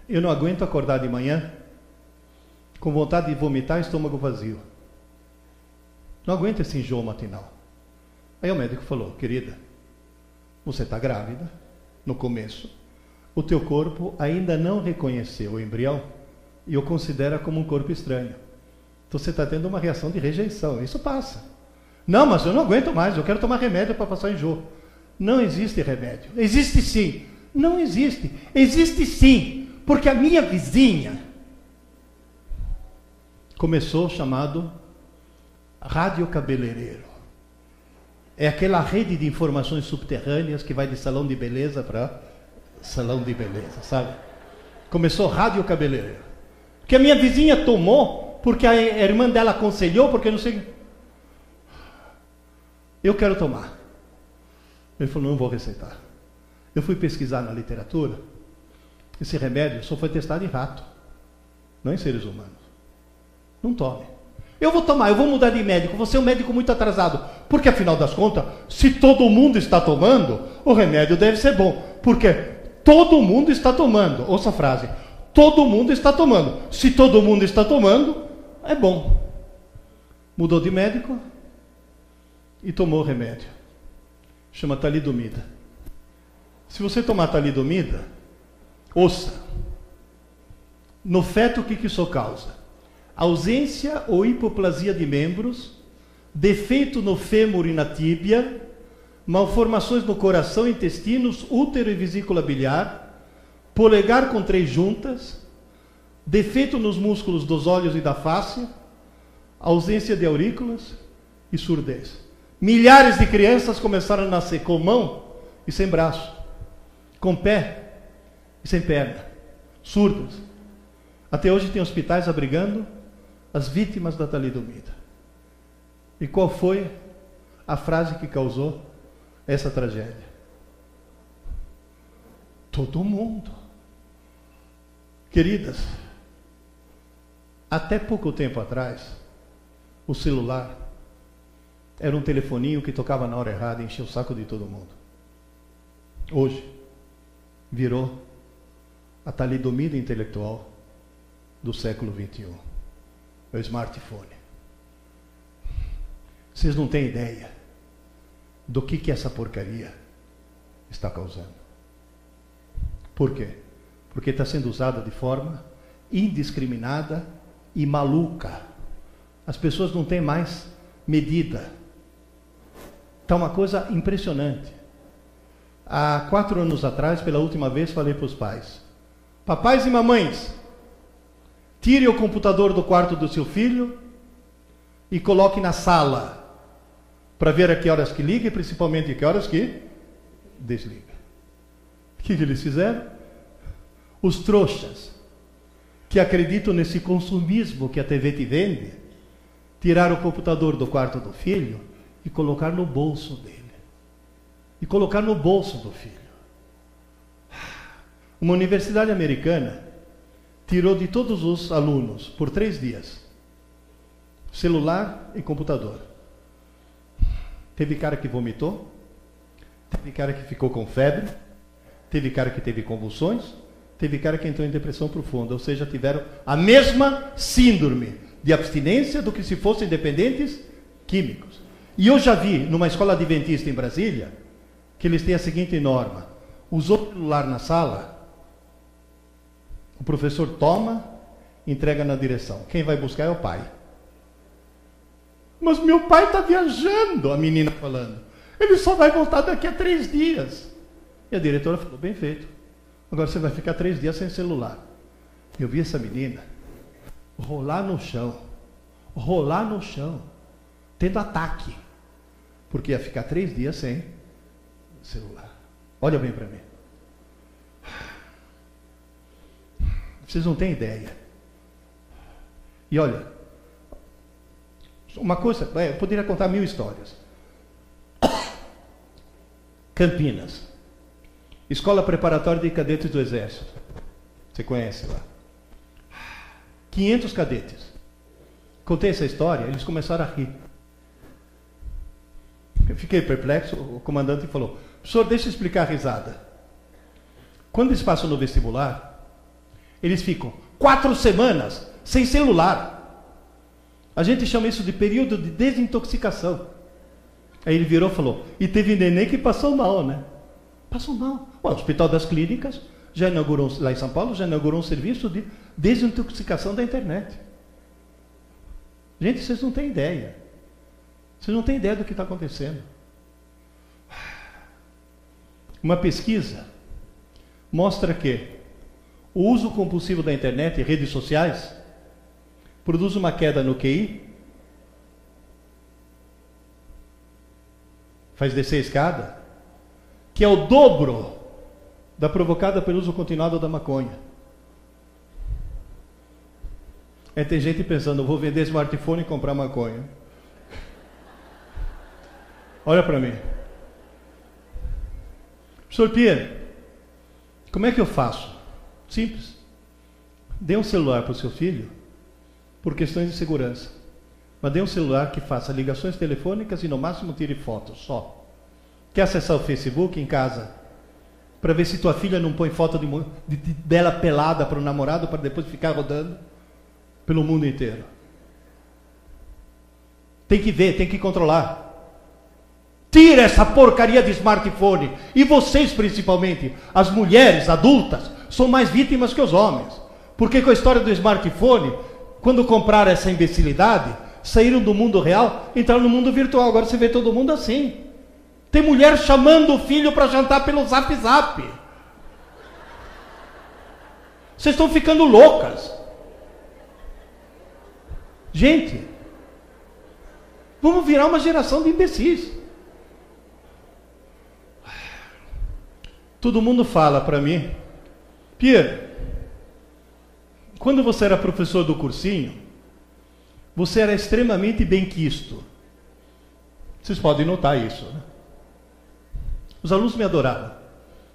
eu não aguento acordar de manhã com vontade de vomitar estômago vazio. Não aguento esse enjoo matinal. Aí o médico falou: Querida, você está grávida, no começo, o teu corpo ainda não reconheceu o embrião e o considera como um corpo estranho. Então você está tendo uma reação de rejeição. Isso passa. Não, mas eu não aguento mais, eu quero tomar remédio para passar enjoo. Não existe remédio. Existe sim. Não existe. Existe sim. Porque a minha vizinha começou chamado rádio cabeleireiro. É aquela rede de informações subterrâneas que vai de salão de beleza para salão de beleza, sabe? Começou rádio cabeleireiro. Que a minha vizinha tomou porque a irmã dela aconselhou, porque não sei. Eu quero tomar. Ele falou: não vou receitar. Eu fui pesquisar na literatura. Esse remédio só foi testado em rato, não em seres humanos. Não tome. Eu vou tomar, eu vou mudar de médico, vou ser um médico muito atrasado. Porque afinal das contas, se todo mundo está tomando, o remédio deve ser bom. Porque todo mundo está tomando. Ouça a frase: todo mundo está tomando. Se todo mundo está tomando, é bom. Mudou de médico e tomou o remédio. Chama talidomida. Se você tomar talidomida, ouça. No feto, o que, que isso causa? ausência ou hipoplasia de membros, defeito no fêmur e na tíbia, malformações no coração, intestinos, útero e vesícula biliar, polegar com três juntas, defeito nos músculos dos olhos e da face, ausência de aurículas e surdez. Milhares de crianças começaram a nascer com mão e sem braço, com pé e sem perna, surdas. Até hoje tem hospitais abrigando as vítimas da talidomida. E qual foi a frase que causou essa tragédia? Todo mundo. Queridas, até pouco tempo atrás, o celular era um telefoninho que tocava na hora errada e enchia o saco de todo mundo. Hoje, virou a talidomida intelectual do século XXI. É o smartphone. Vocês não têm ideia do que, que essa porcaria está causando. Por quê? Porque está sendo usada de forma indiscriminada e maluca. As pessoas não têm mais medida. Está uma coisa impressionante. Há quatro anos atrás, pela última vez, falei para os pais: Papais e mamães, tire o computador do quarto do seu filho e coloque na sala para ver a que horas que liga e principalmente a que horas que desliga. O que, eles fizeram? Os trouxas que acreditam nesse consumismo que a TV te vende, tiraram o computador do quarto do filho e colocar no bolso dele. E colocar no bolso do filho. Uma universidade americana tirou de todos os alunos, por três dias, celular e computador. Teve cara que vomitou, teve cara que ficou com febre, teve cara que teve convulsões, teve cara que entrou em depressão profunda, ou seja, tiveram a mesma síndrome de abstinência do que se fossem dependentes químicos. E eu já vi numa escola adventista em Brasília que eles têm a seguinte norma: usou o celular na sala, o professor toma, entrega na direção. Quem vai buscar é o pai. Mas meu pai está viajando, a menina falando. Ele só vai voltar daqui a três dias. E a diretora falou: bem feito. Agora você vai ficar três dias sem celular. Eu vi essa menina rolar no chão, rolar no chão, tendo ataque, porque ia ficar três dias sem celular. Olha bem para mim. Vocês não têm ideia. E olha, uma coisa, eu poderia contar mil histórias. [COUGHS] Campinas, Escola Preparatória de Cadetes do Exército. Você conhece lá? 500 cadetes. Contei essa história, eles começaram a rir. Eu fiquei perplexo, o comandante falou: Professor, deixa eu explicar a risada. Quando eles passam no vestibular, eles ficam quatro semanas sem celular. A gente chama isso de período de desintoxicação. Aí ele virou e falou: e teve neném que passou mal, né? Passou mal. o Hospital das Clínicas já inaugurou, lá em São Paulo, já inaugurou um serviço de desintoxicação da internet. Gente, vocês não têm ideia. Vocês não têm ideia do que está acontecendo. Uma pesquisa mostra que o uso compulsivo da internet e redes sociais produz uma queda no QI, faz descer a escada, que é o dobro da provocada pelo uso continuado da maconha. É, tem gente pensando, vou vender smartphone e comprar maconha. Olha para mim. Professor Pierre, como é que eu faço? Simples. Dê um celular para o seu filho por questões de segurança. Mas dê um celular que faça ligações telefônicas e no máximo tire fotos só. Quer acessar o Facebook em casa? Para ver se tua filha não põe foto de, de, de dela pelada para o namorado para depois ficar rodando pelo mundo inteiro. Tem que ver, tem que controlar. Tira essa porcaria de smartphone. E vocês, principalmente, as mulheres adultas, são mais vítimas que os homens. Porque com a história do smartphone, quando compraram essa imbecilidade, saíram do mundo real, entraram no mundo virtual. Agora você vê todo mundo assim. Tem mulher chamando o filho para jantar pelo zap zap. Vocês estão ficando loucas. Gente, vamos virar uma geração de imbecis. Todo mundo fala para mim, Pierre, quando você era professor do cursinho, você era extremamente bem quisto. Vocês podem notar isso, né? Os alunos me adoravam,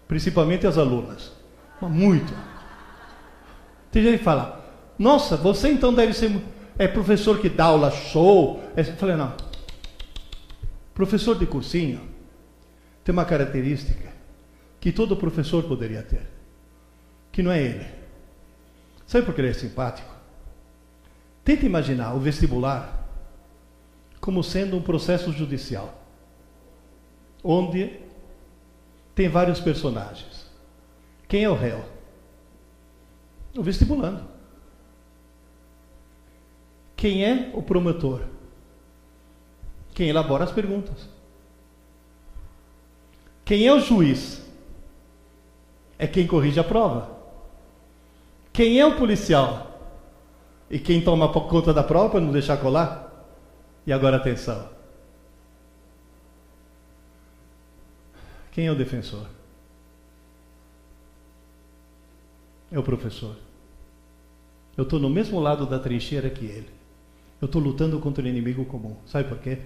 principalmente as alunas. Muito. Tem gente que fala, nossa, você então deve ser é professor que dá aula show. Eu falei, não. Professor de cursinho tem uma característica que todo professor poderia ter, que não é ele. Sabe por que ele é simpático? Tenta imaginar o vestibular como sendo um processo judicial, onde tem vários personagens. Quem é o réu? O vestibulando. Quem é o promotor? Quem elabora as perguntas. Quem é o juiz? É quem corrige a prova. Quem é o policial? E quem toma conta da prova para não deixar colar? E agora atenção. Quem é o defensor? É o professor. Eu estou no mesmo lado da trincheira que ele. Eu estou lutando contra o inimigo comum. Sabe por quê?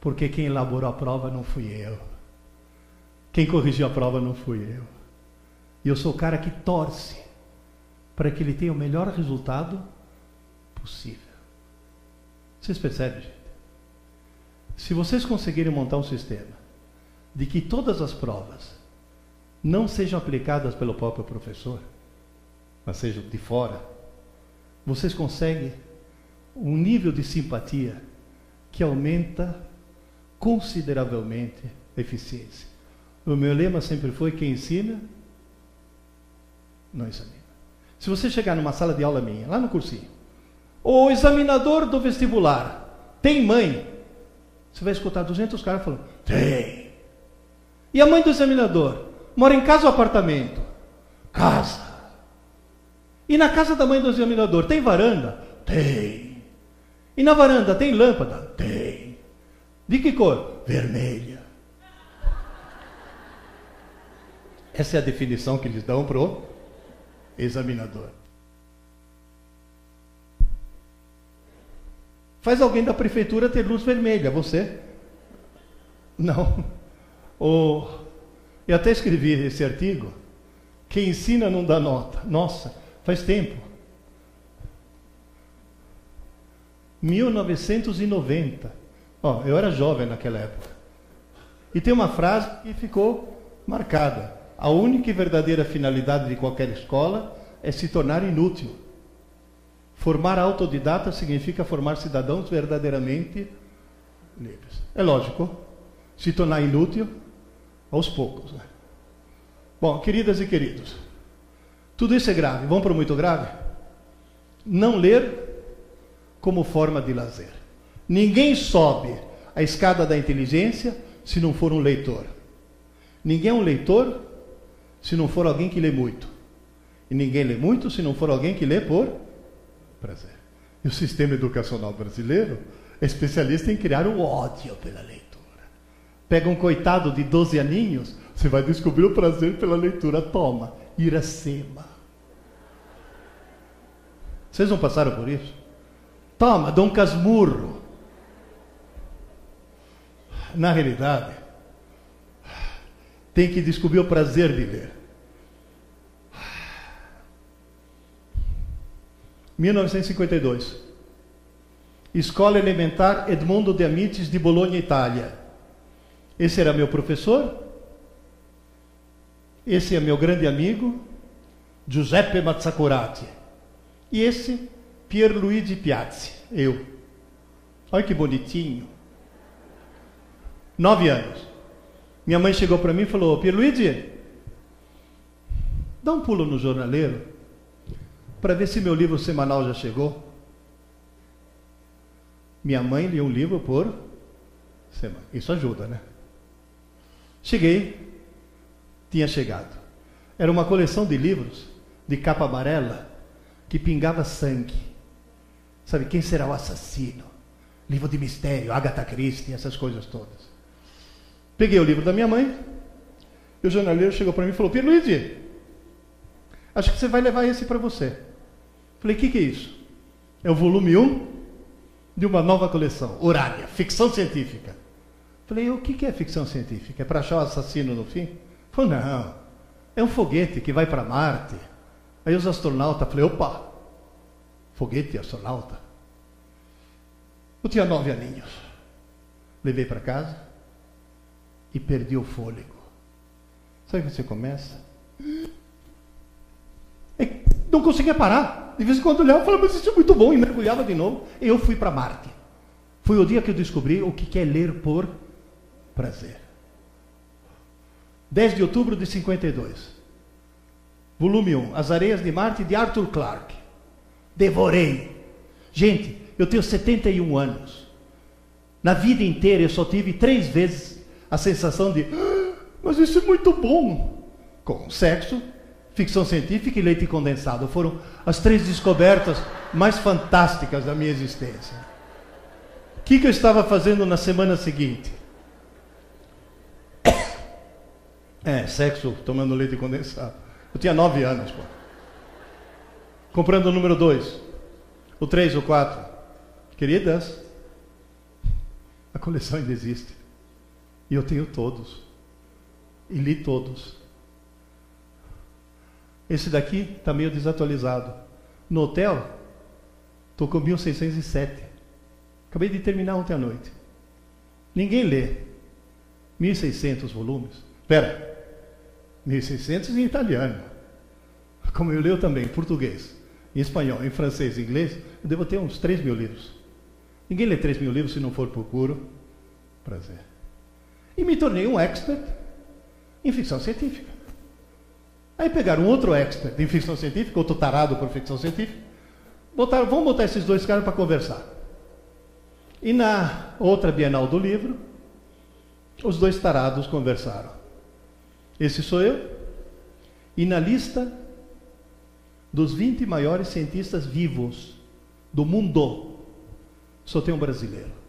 Porque quem elaborou a prova não fui eu. Quem corrigiu a prova não fui eu. E eu sou o cara que torce para que ele tenha o melhor resultado possível. Vocês percebem, gente? Se vocês conseguirem montar um sistema de que todas as provas não sejam aplicadas pelo próprio professor, mas sejam de fora, vocês conseguem um nível de simpatia que aumenta consideravelmente a eficiência. O meu lema sempre foi: quem ensina, não examina. Se você chegar numa sala de aula minha, lá no cursinho, o examinador do vestibular tem mãe, você vai escutar 200 caras falando: tem. E a mãe do examinador? Mora em casa ou apartamento? Casa. E na casa da mãe do examinador tem varanda? Tem. E na varanda tem lâmpada? Tem. De que cor? Vermelha. Essa é a definição que eles dão para o examinador. Faz alguém da prefeitura ter luz vermelha, você? Não. [LAUGHS] O, eu até escrevi esse artigo. Quem ensina não dá nota. Nossa, faz tempo. 1990. Ó, eu era jovem naquela época. E tem uma frase que ficou marcada. A única e verdadeira finalidade de qualquer escola é se tornar inútil. Formar autodidata significa formar cidadãos verdadeiramente livres. É lógico, se tornar inútil aos poucos. Né? Bom, queridas e queridos, tudo isso é grave. Vamos para o muito grave? Não ler como forma de lazer. Ninguém sobe a escada da inteligência se não for um leitor. Ninguém é um leitor se não for alguém que lê muito. E ninguém lê muito se não for alguém que lê por prazer. E o sistema educacional brasileiro é especialista em criar o ódio pela leitura. Pega um coitado de 12 aninhos, você vai descobrir o prazer pela leitura. Toma, Iracema. Vocês não passaram por isso? Toma, Dom Casmurro. Na realidade, tem que descobrir o prazer de ler. 1952. Escola Elementar Edmundo de Amites de Bologna, Itália. Esse era meu professor. Esse é meu grande amigo, Giuseppe Mazzacurati. E esse Pierluigi Piazzi, eu. Olha que bonitinho. Nove anos. Minha mãe chegou para mim e falou: Pierluigi, dá um pulo no jornaleiro para ver se meu livro semanal já chegou. Minha mãe lia um livro por semana. Isso ajuda, né? Cheguei, tinha chegado. Era uma coleção de livros de capa amarela que pingava sangue. Sabe quem será o assassino? Livro de mistério, Agatha Christie, essas coisas todas. Peguei o livro da minha mãe, e o jornaleiro chegou para mim e falou: Pierluigi, acho que você vai levar esse para você. Falei: o que, que é isso? É o volume 1 de uma nova coleção, Urânia, ficção científica. Falei: o que, que é ficção científica? É para achar o assassino no fim? Falei: não, é um foguete que vai para Marte. Aí os astronautas, falei: opa, foguete astronauta. Eu tinha nove aninhos. Levei para casa e perdi o fôlego. Sabe que você começa? É, não conseguia parar. De vez em quando olhava e falava, mas isso é muito bom, e mergulhava de novo. Eu fui para Marte. Foi o dia que eu descobri o que é ler por prazer. 10 de outubro de 52. Volume 1. As Areias de Marte, de Arthur Clarke. Devorei. Gente, eu tenho 71 anos. Na vida inteira eu só tive três vezes a sensação de mas isso é muito bom. Com sexo, ficção científica e leite condensado foram as três descobertas mais fantásticas da minha existência. O que, que eu estava fazendo na semana seguinte? É, sexo tomando leite condensado. Eu tinha nove anos, pô. Comprando o número dois, o três, o quatro. Queridas, a coleção ainda existe. E eu tenho todos e li todos. Esse daqui está meio desatualizado. No hotel, estou com 1607. Acabei de terminar ontem à noite. Ninguém lê. 1600 volumes. Espera. 1600 em italiano. Como eu leio também, em português, em espanhol, em francês, em inglês, eu devo ter uns 3 mil livros. Ninguém lê 3 mil livros se não for por puro prazer. E me tornei um expert em ficção científica. Aí pegaram outro expert em ficção científica, outro tarado por ficção científica, botaram, vamos botar esses dois caras para conversar. E na outra Bienal do livro, os dois tarados conversaram. Esse sou eu, e na lista dos 20 maiores cientistas vivos do mundo, só tem um brasileiro.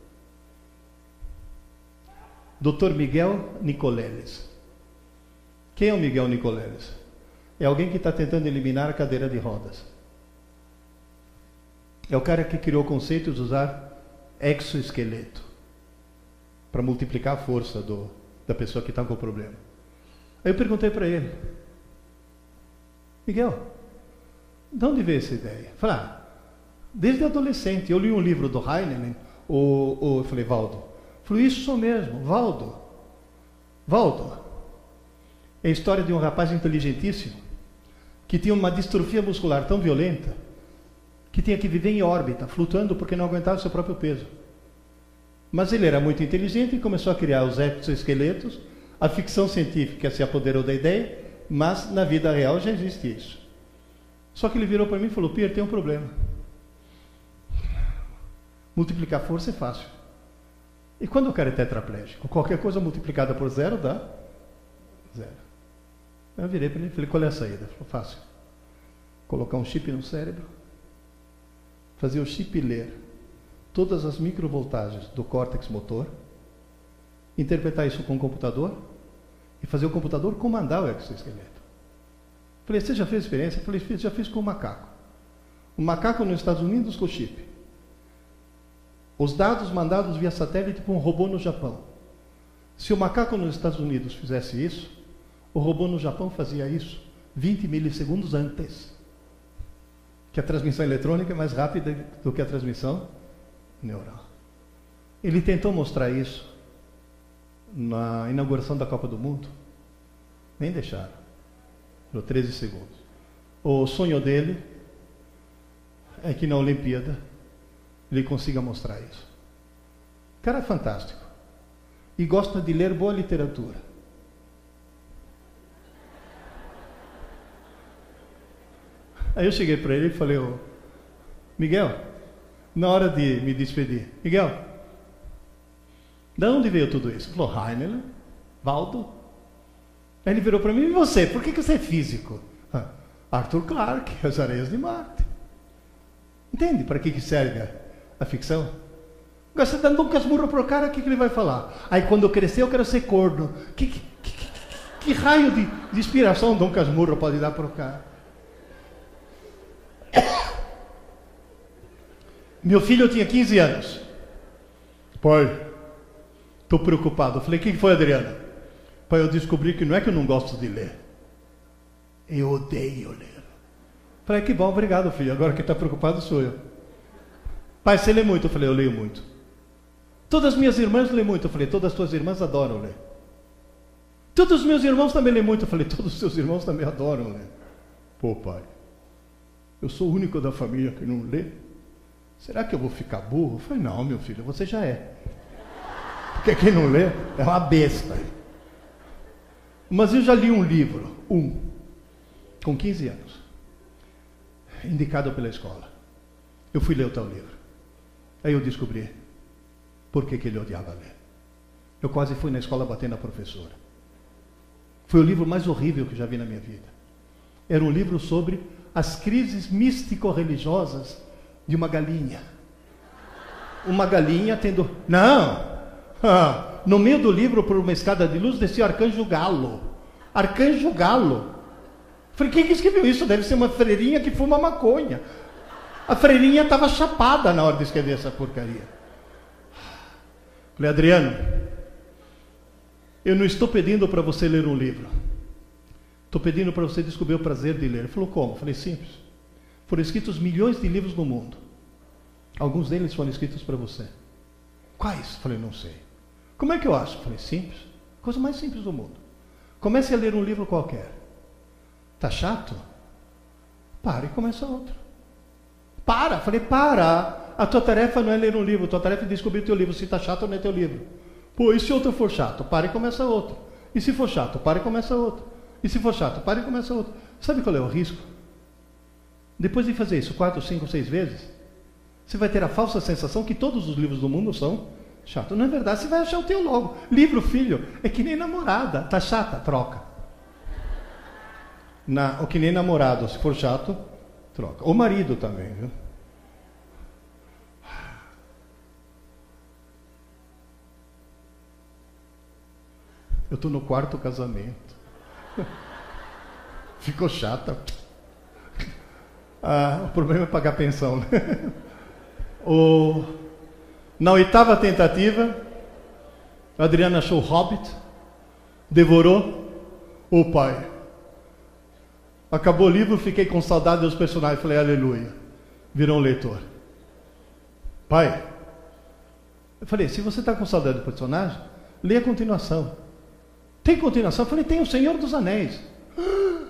Dr. Miguel Nicoleles. Quem é o Miguel Nicoleles? É alguém que está tentando eliminar a cadeira de rodas. É o cara que criou o conceito de usar exoesqueleto para multiplicar a força do, da pessoa que está com o problema. Aí eu perguntei para ele, Miguel, de onde veio essa ideia? Falei, ah, desde adolescente, eu li um livro do Heinemann, o, o, eu falei, Valdo, isso mesmo, Valdo, Valdo, é a história de um rapaz inteligentíssimo que tinha uma distrofia muscular tão violenta que tinha que viver em órbita, flutuando porque não aguentava seu próprio peso. Mas ele era muito inteligente e começou a criar os exoesqueletos. A ficção científica se apoderou da ideia, mas na vida real já existe isso. Só que ele virou para mim e falou: Pierre, tem um problema. Multiplicar força é fácil. E quando o cara é tetraplégico? Qualquer coisa multiplicada por zero dá zero. Eu virei para ele e falei, qual é a saída? Falou, fácil. Colocar um chip no cérebro, fazer o chip ler todas as microvoltagens do córtex motor, interpretar isso com o computador e fazer o computador comandar o exoesqueleto. Falei, você já fez experiência? Falei, já fiz com o macaco. O macaco nos Estados Unidos com o chip. Os dados mandados via satélite para um robô no Japão. Se o macaco nos Estados Unidos fizesse isso, o robô no Japão fazia isso 20 milissegundos antes. Que a transmissão eletrônica é mais rápida do que a transmissão neural. Ele tentou mostrar isso na inauguração da Copa do Mundo. Nem deixaram. Durou 13 segundos. O sonho dele é que na Olimpíada ele consiga mostrar isso. O cara é fantástico. E gosta de ler boa literatura. Aí eu cheguei para ele e falei, oh, Miguel, na hora de me despedir, Miguel, de onde veio tudo isso? Ele falou, Heiner, Valdo, Aí ele virou para mim, e você? Por que, que você é físico? Ah, Arthur Clarke, As Areias de Marte. Entende para que, que serve a, ficção? Você dando um casmurro pro cara, o que, que ele vai falar? Aí quando eu crescer eu quero ser corno. Que, que, que, que raio de, de inspiração Dom Casmurro pode dar pro cara? [COUGHS] Meu filho tinha 15 anos. Pai, estou preocupado. Eu falei, o que foi, Adriana? Pai, eu descobri que não é que eu não gosto de ler. Eu odeio ler. Falei, que bom, obrigado, filho. Agora quem está preocupado sou eu. Pai, você lê muito? Eu falei, eu leio muito. Todas as minhas irmãs lêem muito. Eu falei, todas as tuas irmãs adoram ler. Todos os meus irmãos também lêem muito. Eu falei, todos os seus irmãos também adoram ler. Pô, pai, eu sou o único da família que não lê. Será que eu vou ficar burro? Eu falei, não, meu filho, você já é. Porque quem não lê é uma besta. Mas eu já li um livro, um, com 15 anos, indicado pela escola. Eu fui ler o tal livro. Aí eu descobri por que, que ele odiava ler. Eu quase fui na escola bater na professora. Foi o livro mais horrível que já vi na minha vida. Era um livro sobre as crises místico-religiosas de uma galinha. Uma galinha tendo. Não! Ah, no meio do livro, por uma escada de luz, descia o arcanjo galo. Arcanjo galo. Falei, quem que escreveu isso? Deve ser uma freirinha que fuma maconha. A freirinha estava chapada na hora de escrever essa porcaria. Falei, Adriano, eu não estou pedindo para você ler um livro. Estou pedindo para você descobrir o prazer de ler. Ele falou, como? Falei, simples. Foram escritos milhões de livros no mundo. Alguns deles foram escritos para você. Quais? Falei, não sei. Como é que eu acho? Falei, simples. Coisa mais simples do mundo. Comece a ler um livro qualquer. Tá chato? Pare e começa outro. Para. Falei, para. A tua tarefa não é ler um livro, a tua tarefa é descobrir teu livro. Se está chato, não é teu livro. Pô, e se outro for chato? Para e começa outro. E se for chato? Para e começa outro. E se for chato? Para e começa outro. Sabe qual é o risco? Depois de fazer isso quatro, cinco, seis vezes, você vai ter a falsa sensação que todos os livros do mundo são chatos. Não é verdade, você vai achar o teu logo. Livro, filho, é que nem namorada. Tá chata? Troca. Na, ou que nem namorado, se for chato, troca. O marido também, viu? Eu estou no quarto casamento. Ficou chata. Ah, o problema é pagar pensão. Né? O... Na oitava tentativa, Adriana achou o Hobbit, devorou. O pai. Acabou o livro, fiquei com saudade dos personagens. Falei, aleluia. Virou um leitor. Pai, eu falei, se você está com saudade do personagem, lê a continuação. Tem continuação? Eu falei, tem o Senhor dos Anéis. [GASPS]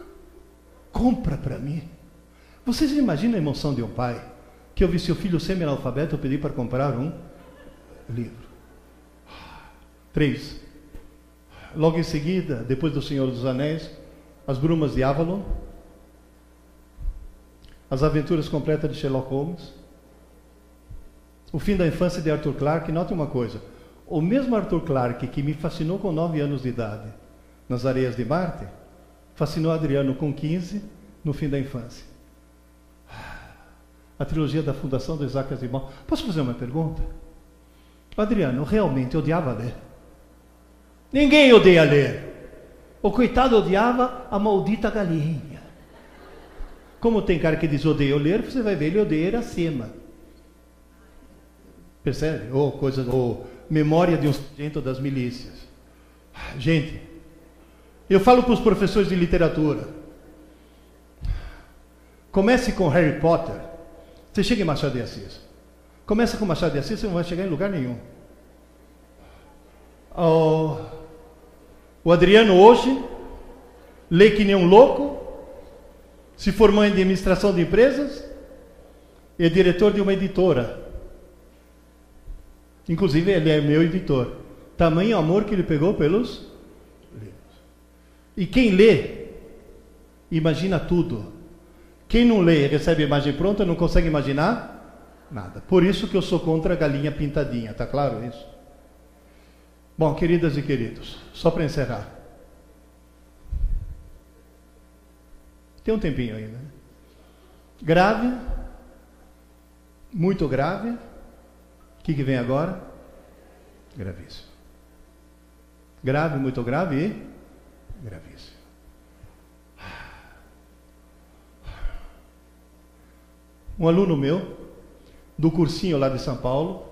compra para mim. Vocês imaginam a emoção de um pai que eu vi seu filho semi-analfabeto, eu pedi para comprar um livro. [SIGHS] Três. Logo em seguida, depois do Senhor dos Anéis, As Brumas de Avalon, As Aventuras Completas de Sherlock Holmes, O Fim da Infância de Arthur Clarke. Note uma coisa: o mesmo Arthur Clarke que me fascinou com 9 anos de idade nas areias de Marte, fascinou Adriano com 15 no fim da infância. A trilogia da fundação do Isaac Asimov. Posso fazer uma pergunta? Adriano realmente odiava ler. Ninguém odeia ler. O coitado odiava a maldita galinha. Como tem cara que diz odeia ler, você vai ver ele odeia Iracema. Percebe? Ou coisa, ou memória de um sargento das milícias. Gente, eu falo para os professores de literatura. Comece com Harry Potter. Você chega em Machado de Assis. Começa com Machado de Assis, você não vai chegar em lugar nenhum. Oh, o Adriano hoje lê que nem um louco, se formou em administração de empresas, é diretor de uma editora. Inclusive, ele é meu editor. Tamanho amor que ele pegou pelos livros. E quem lê, imagina tudo. Quem não lê recebe a imagem pronta, não consegue imaginar nada. Por isso que eu sou contra a galinha pintadinha, tá claro isso? Bom, queridas e queridos, só para encerrar. Tem um tempinho ainda. Né? Grave, muito grave. O que, que vem agora? Gravíssimo. Grave, muito grave e gravíssimo. Um aluno meu, do cursinho lá de São Paulo,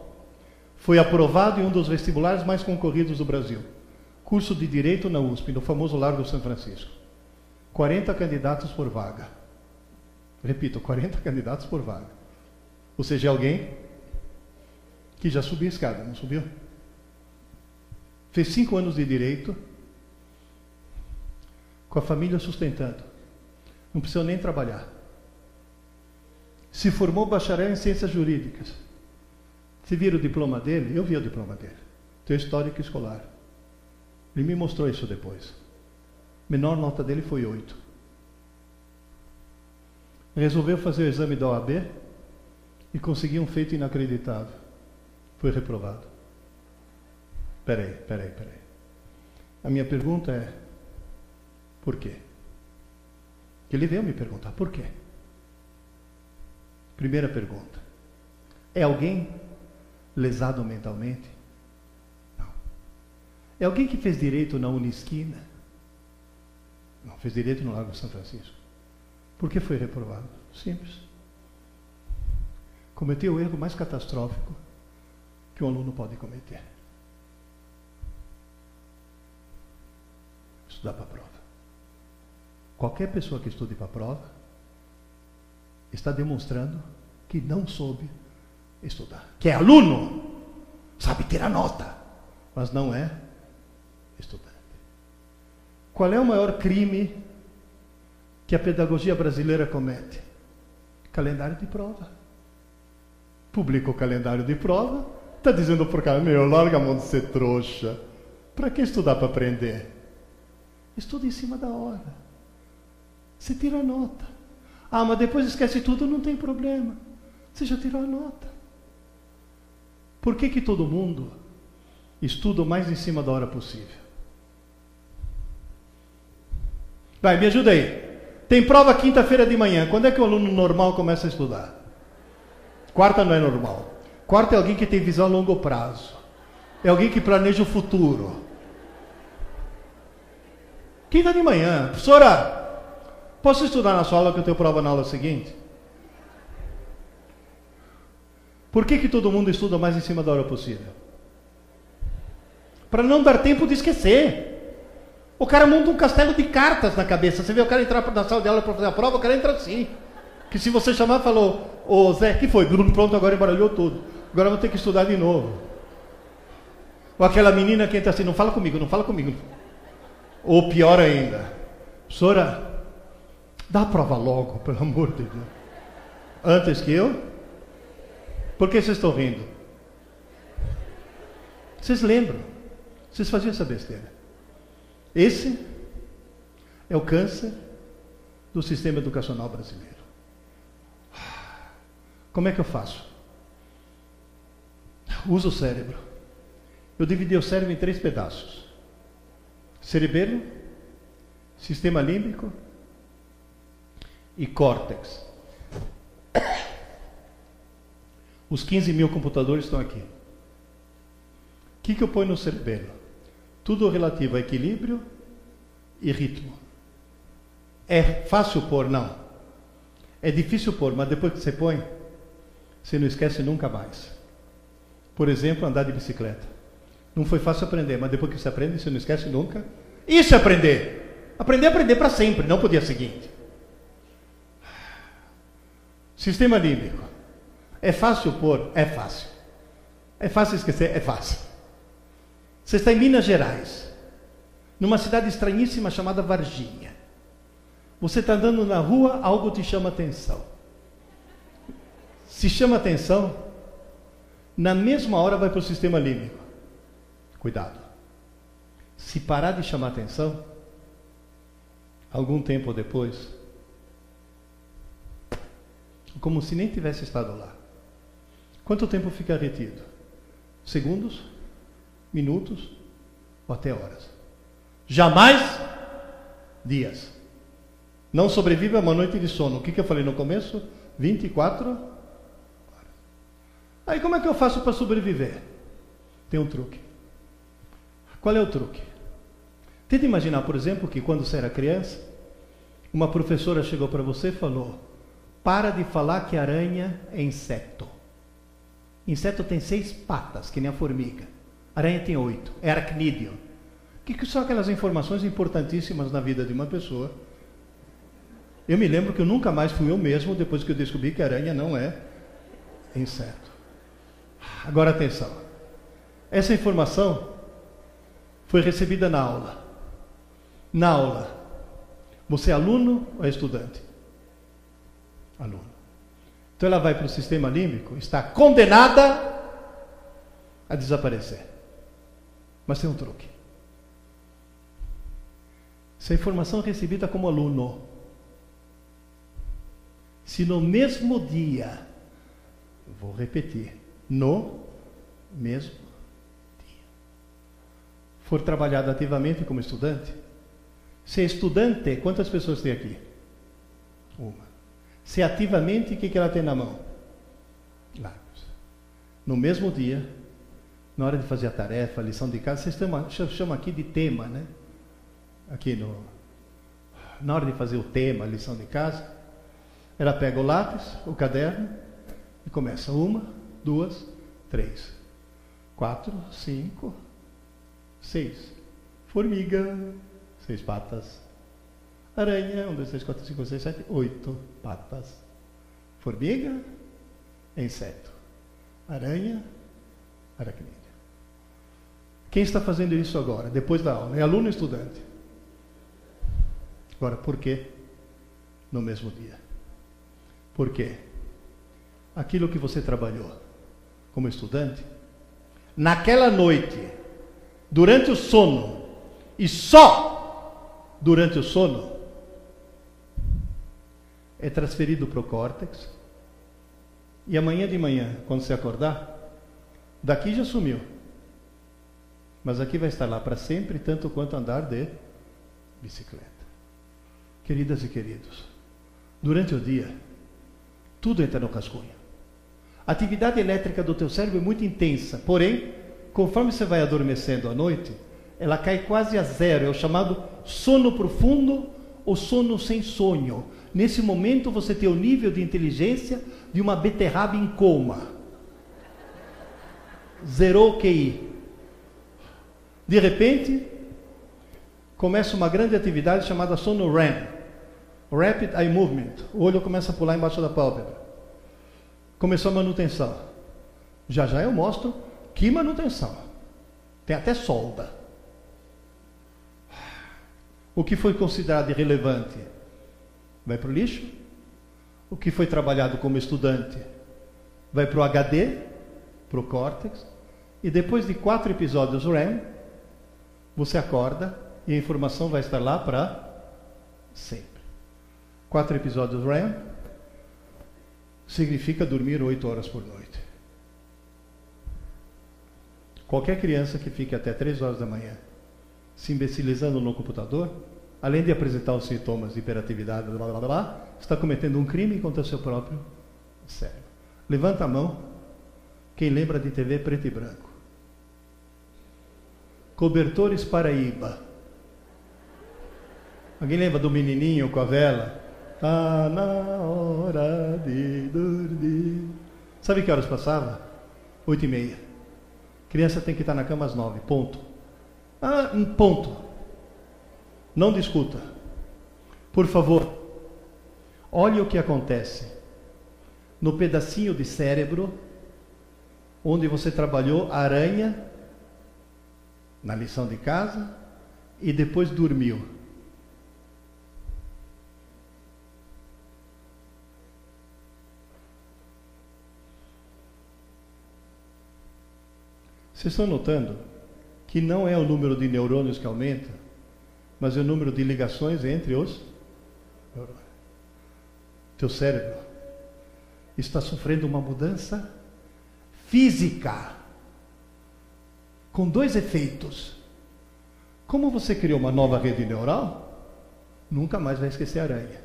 foi aprovado em um dos vestibulares mais concorridos do Brasil. Curso de Direito na USP, no famoso Largo São Francisco. 40 candidatos por vaga. Repito, 40 candidatos por vaga. Ou seja, alguém que já subiu a escada, não subiu? Fez cinco anos de direito, com a família sustentando. Não precisou nem trabalhar. Se formou bacharel em ciências jurídicas. Se vira o diploma dele, eu vi o diploma dele. Teu histórico escolar. Ele me mostrou isso depois. Menor nota dele foi oito. Resolveu fazer o exame da OAB e conseguiu um feito inacreditável. Foi reprovado. Peraí, peraí, peraí. A minha pergunta é: por quê? Ele veio me perguntar por quê. Primeira pergunta: é alguém lesado mentalmente? Não. É alguém que fez direito na Unisquina? Não, fez direito no Lago São Francisco. Por que foi reprovado? Simples. Cometeu o erro mais catastrófico que um aluno pode cometer. estudar para a prova. Qualquer pessoa que estude para a prova está demonstrando que não soube estudar. Que é aluno, sabe ter a nota, mas não é estudante. Qual é o maior crime que a pedagogia brasileira comete? Calendário de prova. Publica o calendário de prova, está dizendo por cá, meu, larga a mão de ser trouxa. Para que estudar para aprender? Estuda em cima da hora. Você tira a nota. Ah, mas depois esquece tudo, não tem problema. Você já tirou a nota. Por que, que todo mundo estuda o mais em cima da hora possível? Vai, me ajuda aí. Tem prova quinta-feira de manhã. Quando é que o aluno normal começa a estudar? Quarta não é normal. Quarta é alguém que tem visão a longo prazo. É alguém que planeja o futuro. Quinta de manhã, professora, posso estudar na sua aula que eu tenho prova na aula seguinte? Por que, que todo mundo estuda mais em cima da hora possível? Para não dar tempo de esquecer. O cara monta um castelo de cartas na cabeça. Você vê o cara entrar na sala de aula para fazer a prova, o cara entra assim. Que se você chamar, falou, ô Zé, que foi? Bruno, [LAUGHS] pronto, agora embaralhou tudo. Agora vou ter que estudar de novo. Ou aquela menina que entra assim, não fala comigo, não fala comigo. Ou pior ainda, professora, dá a prova logo, pelo amor de Deus. Antes que eu? Por que vocês estão rindo? Vocês lembram? Vocês faziam essa besteira. Esse é o câncer do sistema educacional brasileiro. Como é que eu faço? Uso o cérebro. Eu dividi o cérebro em três pedaços cerebelo, sistema límbico e córtex. Os 15 mil computadores estão aqui. O que, que eu ponho no cerebelo? Tudo relativo a equilíbrio e ritmo. É fácil pôr? Não. É difícil pôr, mas depois que você põe, você não esquece nunca mais. Por exemplo, andar de bicicleta. Não foi fácil aprender, mas depois que você aprende, você não esquece nunca. Isso é aprender. Aprender é aprender para sempre, não para o dia seguinte. Sistema límbico. É fácil pôr? É fácil. É fácil esquecer? É fácil. Você está em Minas Gerais, numa cidade estranhíssima chamada Varginha. Você está andando na rua, algo te chama atenção. Se chama atenção, na mesma hora vai para o sistema límbico. Cuidado. Se parar de chamar atenção, algum tempo depois, como se nem tivesse estado lá. Quanto tempo fica retido? Segundos? Minutos? Ou até horas? Jamais dias. Não sobrevive a uma noite de sono. O que, que eu falei no começo? 24 horas. Aí como é que eu faço para sobreviver? Tem um truque. Qual é o truque? Tenta imaginar, por exemplo, que quando você era criança, uma professora chegou para você e falou: Para de falar que aranha é inseto. Inseto tem seis patas, que nem a formiga. Aranha tem oito. É aracnídeo. O que, que são aquelas informações importantíssimas na vida de uma pessoa? Eu me lembro que eu nunca mais fui eu mesmo depois que eu descobri que aranha não é inseto. Agora atenção. Essa informação foi recebida na aula. Na aula, você é aluno ou é estudante? Aluno. Então ela vai para o sistema límbico, está condenada a desaparecer. Mas tem um truque. Se a informação é recebida como aluno, se no mesmo dia, vou repetir, no mesmo dia, for trabalhado ativamente como estudante, se é estudante, quantas pessoas tem aqui? Uma. Se ativamente, o que, que ela tem na mão? Lápis. No mesmo dia, na hora de fazer a tarefa, a lição de casa, vocês chamam, chamam aqui de tema, né? Aqui no. Na hora de fazer o tema, a lição de casa, ela pega o lápis, o caderno e começa. Uma, duas, três, quatro, cinco, seis. Formiga seis patas. Aranha, um, dois, três, quatro, cinco, seis, sete, oito patas. Formiga, inseto. Aranha, aracnídeo. Quem está fazendo isso agora, depois da aula? É aluno ou estudante? Agora, por quê? No mesmo dia. Por quê? Aquilo que você trabalhou como estudante, naquela noite, durante o sono, e só durante o sono é transferido para o córtex. E amanhã de manhã, quando você acordar, daqui já sumiu. Mas aqui vai estar lá para sempre, tanto quanto andar de bicicleta. Queridas e queridos, durante o dia, tudo entra no cascunho. A atividade elétrica do teu cérebro é muito intensa, porém, conforme você vai adormecendo à noite, ela cai quase a zero, é o chamado sono profundo ou sono sem sonho. Nesse momento você tem o nível de inteligência de uma beterraba em coma. Zerou o QI. De repente, começa uma grande atividade chamada sono REM. Rapid Eye Movement. O olho começa a pular embaixo da pálpebra. Começou a manutenção. Já já eu mostro que manutenção. Tem até solda. O que foi considerado irrelevante vai para o lixo. O que foi trabalhado como estudante vai para o HD, para o córtex. E depois de quatro episódios REM, você acorda e a informação vai estar lá para sempre. Quatro episódios REM significa dormir oito horas por noite. Qualquer criança que fique até três horas da manhã se imbecilizando no computador, além de apresentar os sintomas de hiperatividade, blá, blá, blá, está cometendo um crime contra o seu próprio cérebro. Levanta a mão quem lembra de TV preto e branco. Cobertores Paraíba. Alguém lembra do menininho com a vela? Tá na hora de dormir. Sabe que horas passava? Oito e meia. Criança tem que estar na cama às nove. Ponto. Ah, um ponto. Não discuta. Por favor, olhe o que acontece no pedacinho de cérebro onde você trabalhou aranha na lição de casa e depois dormiu. Vocês estão notando que não é o número de neurônios que aumenta, mas é o número de ligações entre os neurônios. Teu cérebro está sofrendo uma mudança física com dois efeitos. Como você criou uma nova rede neural, nunca mais vai esquecer a aranha.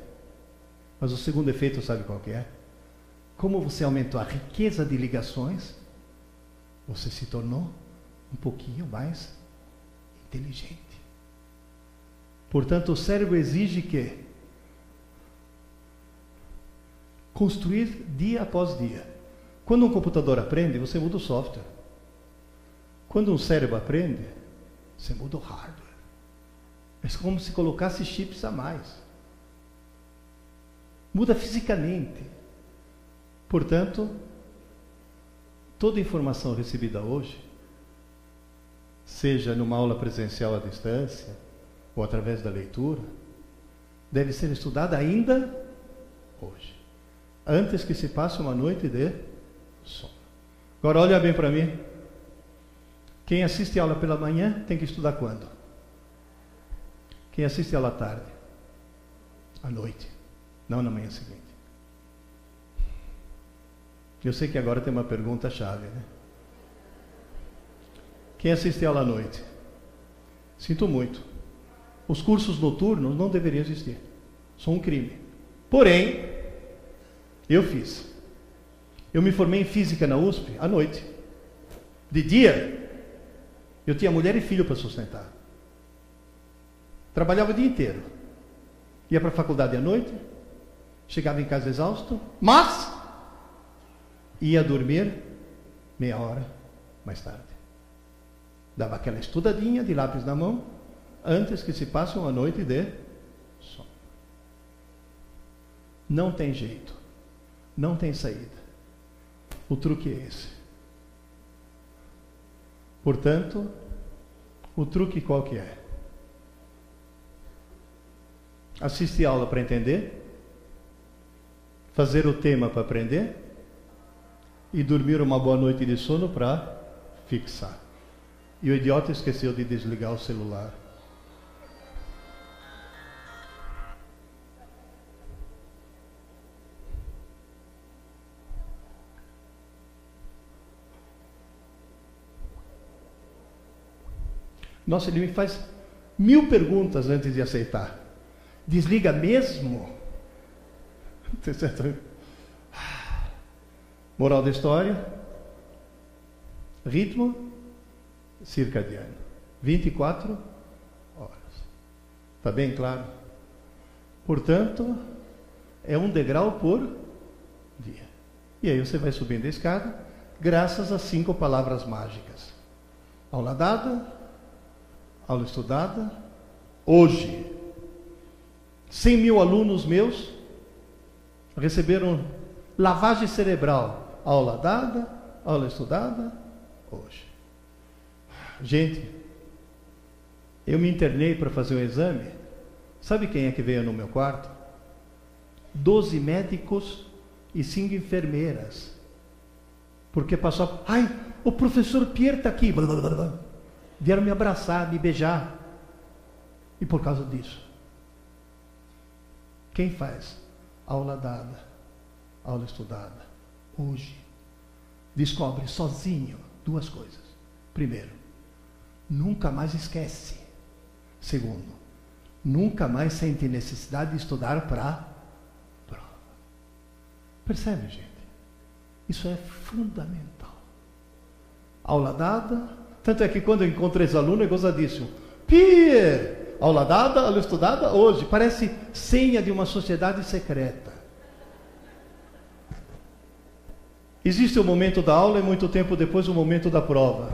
Mas o segundo efeito, sabe qual que é? Como você aumentou a riqueza de ligações, você se tornou um pouquinho mais inteligente. Portanto, o cérebro exige que construir dia após dia. Quando um computador aprende, você muda o software. Quando um cérebro aprende, você muda o hardware. É como se colocasse chips a mais. Muda fisicamente. Portanto, toda informação recebida hoje, seja numa aula presencial à distância ou através da leitura, deve ser estudada ainda hoje, antes que se passe uma noite de sono. Agora olha bem para mim. Quem assiste aula pela manhã tem que estudar quando? Quem assiste aula à tarde? À noite, não na manhã seguinte. Eu sei que agora tem uma pergunta chave, né? Quem assiste aula à noite? Sinto muito. Os cursos noturnos não deveriam existir. São um crime. Porém, eu fiz. Eu me formei em física na USP à noite. De dia, eu tinha mulher e filho para sustentar. Trabalhava o dia inteiro. Ia para a faculdade à noite, chegava em casa exausto, mas ia dormir meia hora mais tarde. Dava aquela estudadinha de lápis na mão, antes que se passe uma noite de sono. Não tem jeito. Não tem saída. O truque é esse. Portanto, o truque qual que é? Assistir aula para entender, fazer o tema para aprender e dormir uma boa noite de sono para fixar. E o idiota esqueceu de desligar o celular. Nossa, ele me faz mil perguntas antes de aceitar. Desliga mesmo? [LAUGHS] Moral da história: ritmo circadiano. 24 horas. Está bem claro? Portanto, é um degrau por dia. E aí você vai subindo a escada, graças a cinco palavras mágicas: aula dada, aula estudada, hoje. 100 mil alunos meus receberam lavagem cerebral, aula dada, aula estudada, hoje. Gente, eu me internei para fazer um exame. Sabe quem é que veio no meu quarto? Doze médicos e cinco enfermeiras. Porque passou, ai, o professor Pierre está aqui. Vieram me abraçar, me beijar. E por causa disso. Quem faz? Aula dada, aula estudada. Hoje. Descobre sozinho duas coisas. Primeiro, nunca mais esquece. Segundo, nunca mais sente necessidade de estudar para prova. Percebe, gente? Isso é fundamental. Aula dada, tanto é que quando eu encontro esse aluno é gozadíssimo. Pierre, aula dada, aula estudada hoje, parece senha de uma sociedade secreta. Existe o momento da aula e muito tempo depois o momento da prova.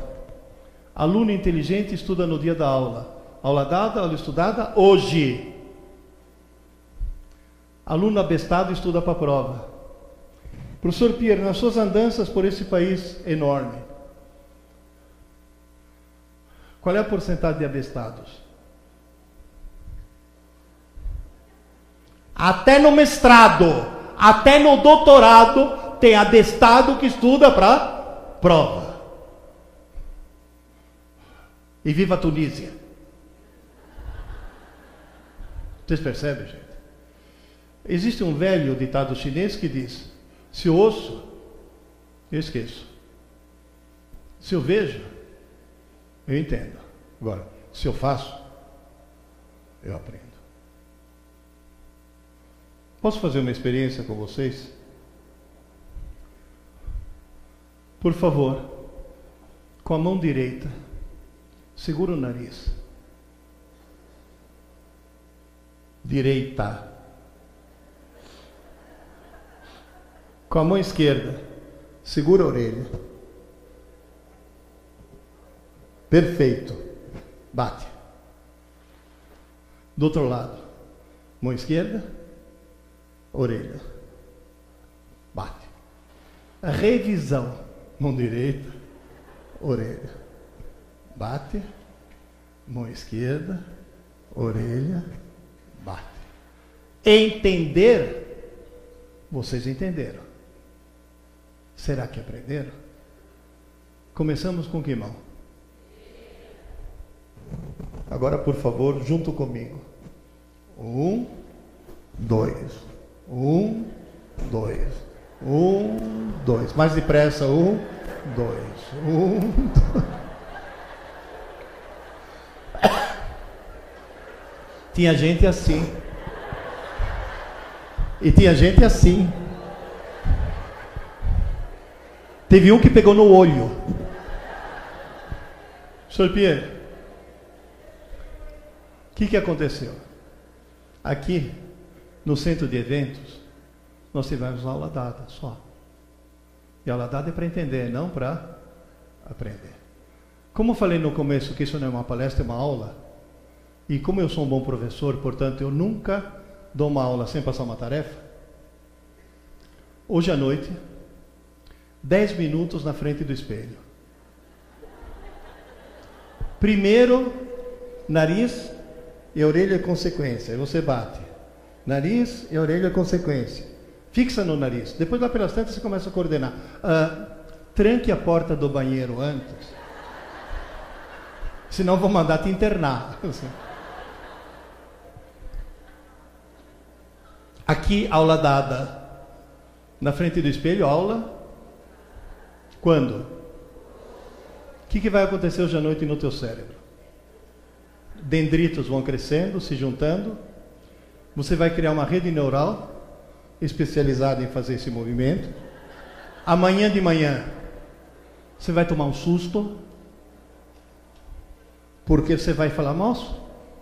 Aluno inteligente estuda no dia da aula. Aula dada, aula estudada, hoje. Aluno abestado estuda para a prova. Professor Pierre, nas suas andanças por esse país enorme, qual é a porcentagem de abestados? Até no mestrado, até no doutorado, tem abestado que estuda para prova. E viva a Tunísia. Vocês percebem, gente? Existe um velho ditado chinês que diz: se eu ouço, eu esqueço. Se eu vejo, eu entendo. Agora, se eu faço, eu aprendo. Posso fazer uma experiência com vocês? Por favor, com a mão direita, segura o nariz. Direita. Com a mão esquerda, segura a orelha. Perfeito. Bate. Do outro lado, mão esquerda, orelha. Bate. Revisão, mão direita, orelha. Bate. Mão esquerda, orelha, bate. Entender, vocês entenderam. Será que aprenderam? Começamos com que mão? Agora, por favor, junto comigo. Um, dois. Um, dois. Um, dois. Mais depressa. Um, dois. Um, dois. Tinha gente assim. E tinha gente assim. Teve um que pegou no olho. Senhor Pierre, o que, que aconteceu? Aqui, no centro de eventos, nós tivemos aula dada só. E aula dada é para entender, não para aprender. Como eu falei no começo que isso não é uma palestra, é uma aula, e como eu sou um bom professor, portanto, eu nunca dou uma aula sem passar uma tarefa. Hoje à noite, 10 minutos na frente do espelho. Primeiro, nariz e orelha é consequência. Você bate. Nariz e orelha é consequência. Fixa no nariz. Depois lá pelas tantas você começa a coordenar. Ah, tranque a porta do banheiro antes. Senão vou mandar te internar. [LAUGHS] Aqui, aula dada. Na frente do espelho, aula. Quando? O que, que vai acontecer hoje à noite no teu cérebro? Dendritos vão crescendo, se juntando. Você vai criar uma rede neural especializada em fazer esse movimento. Amanhã de manhã, você vai tomar um susto. Porque você vai falar, moço,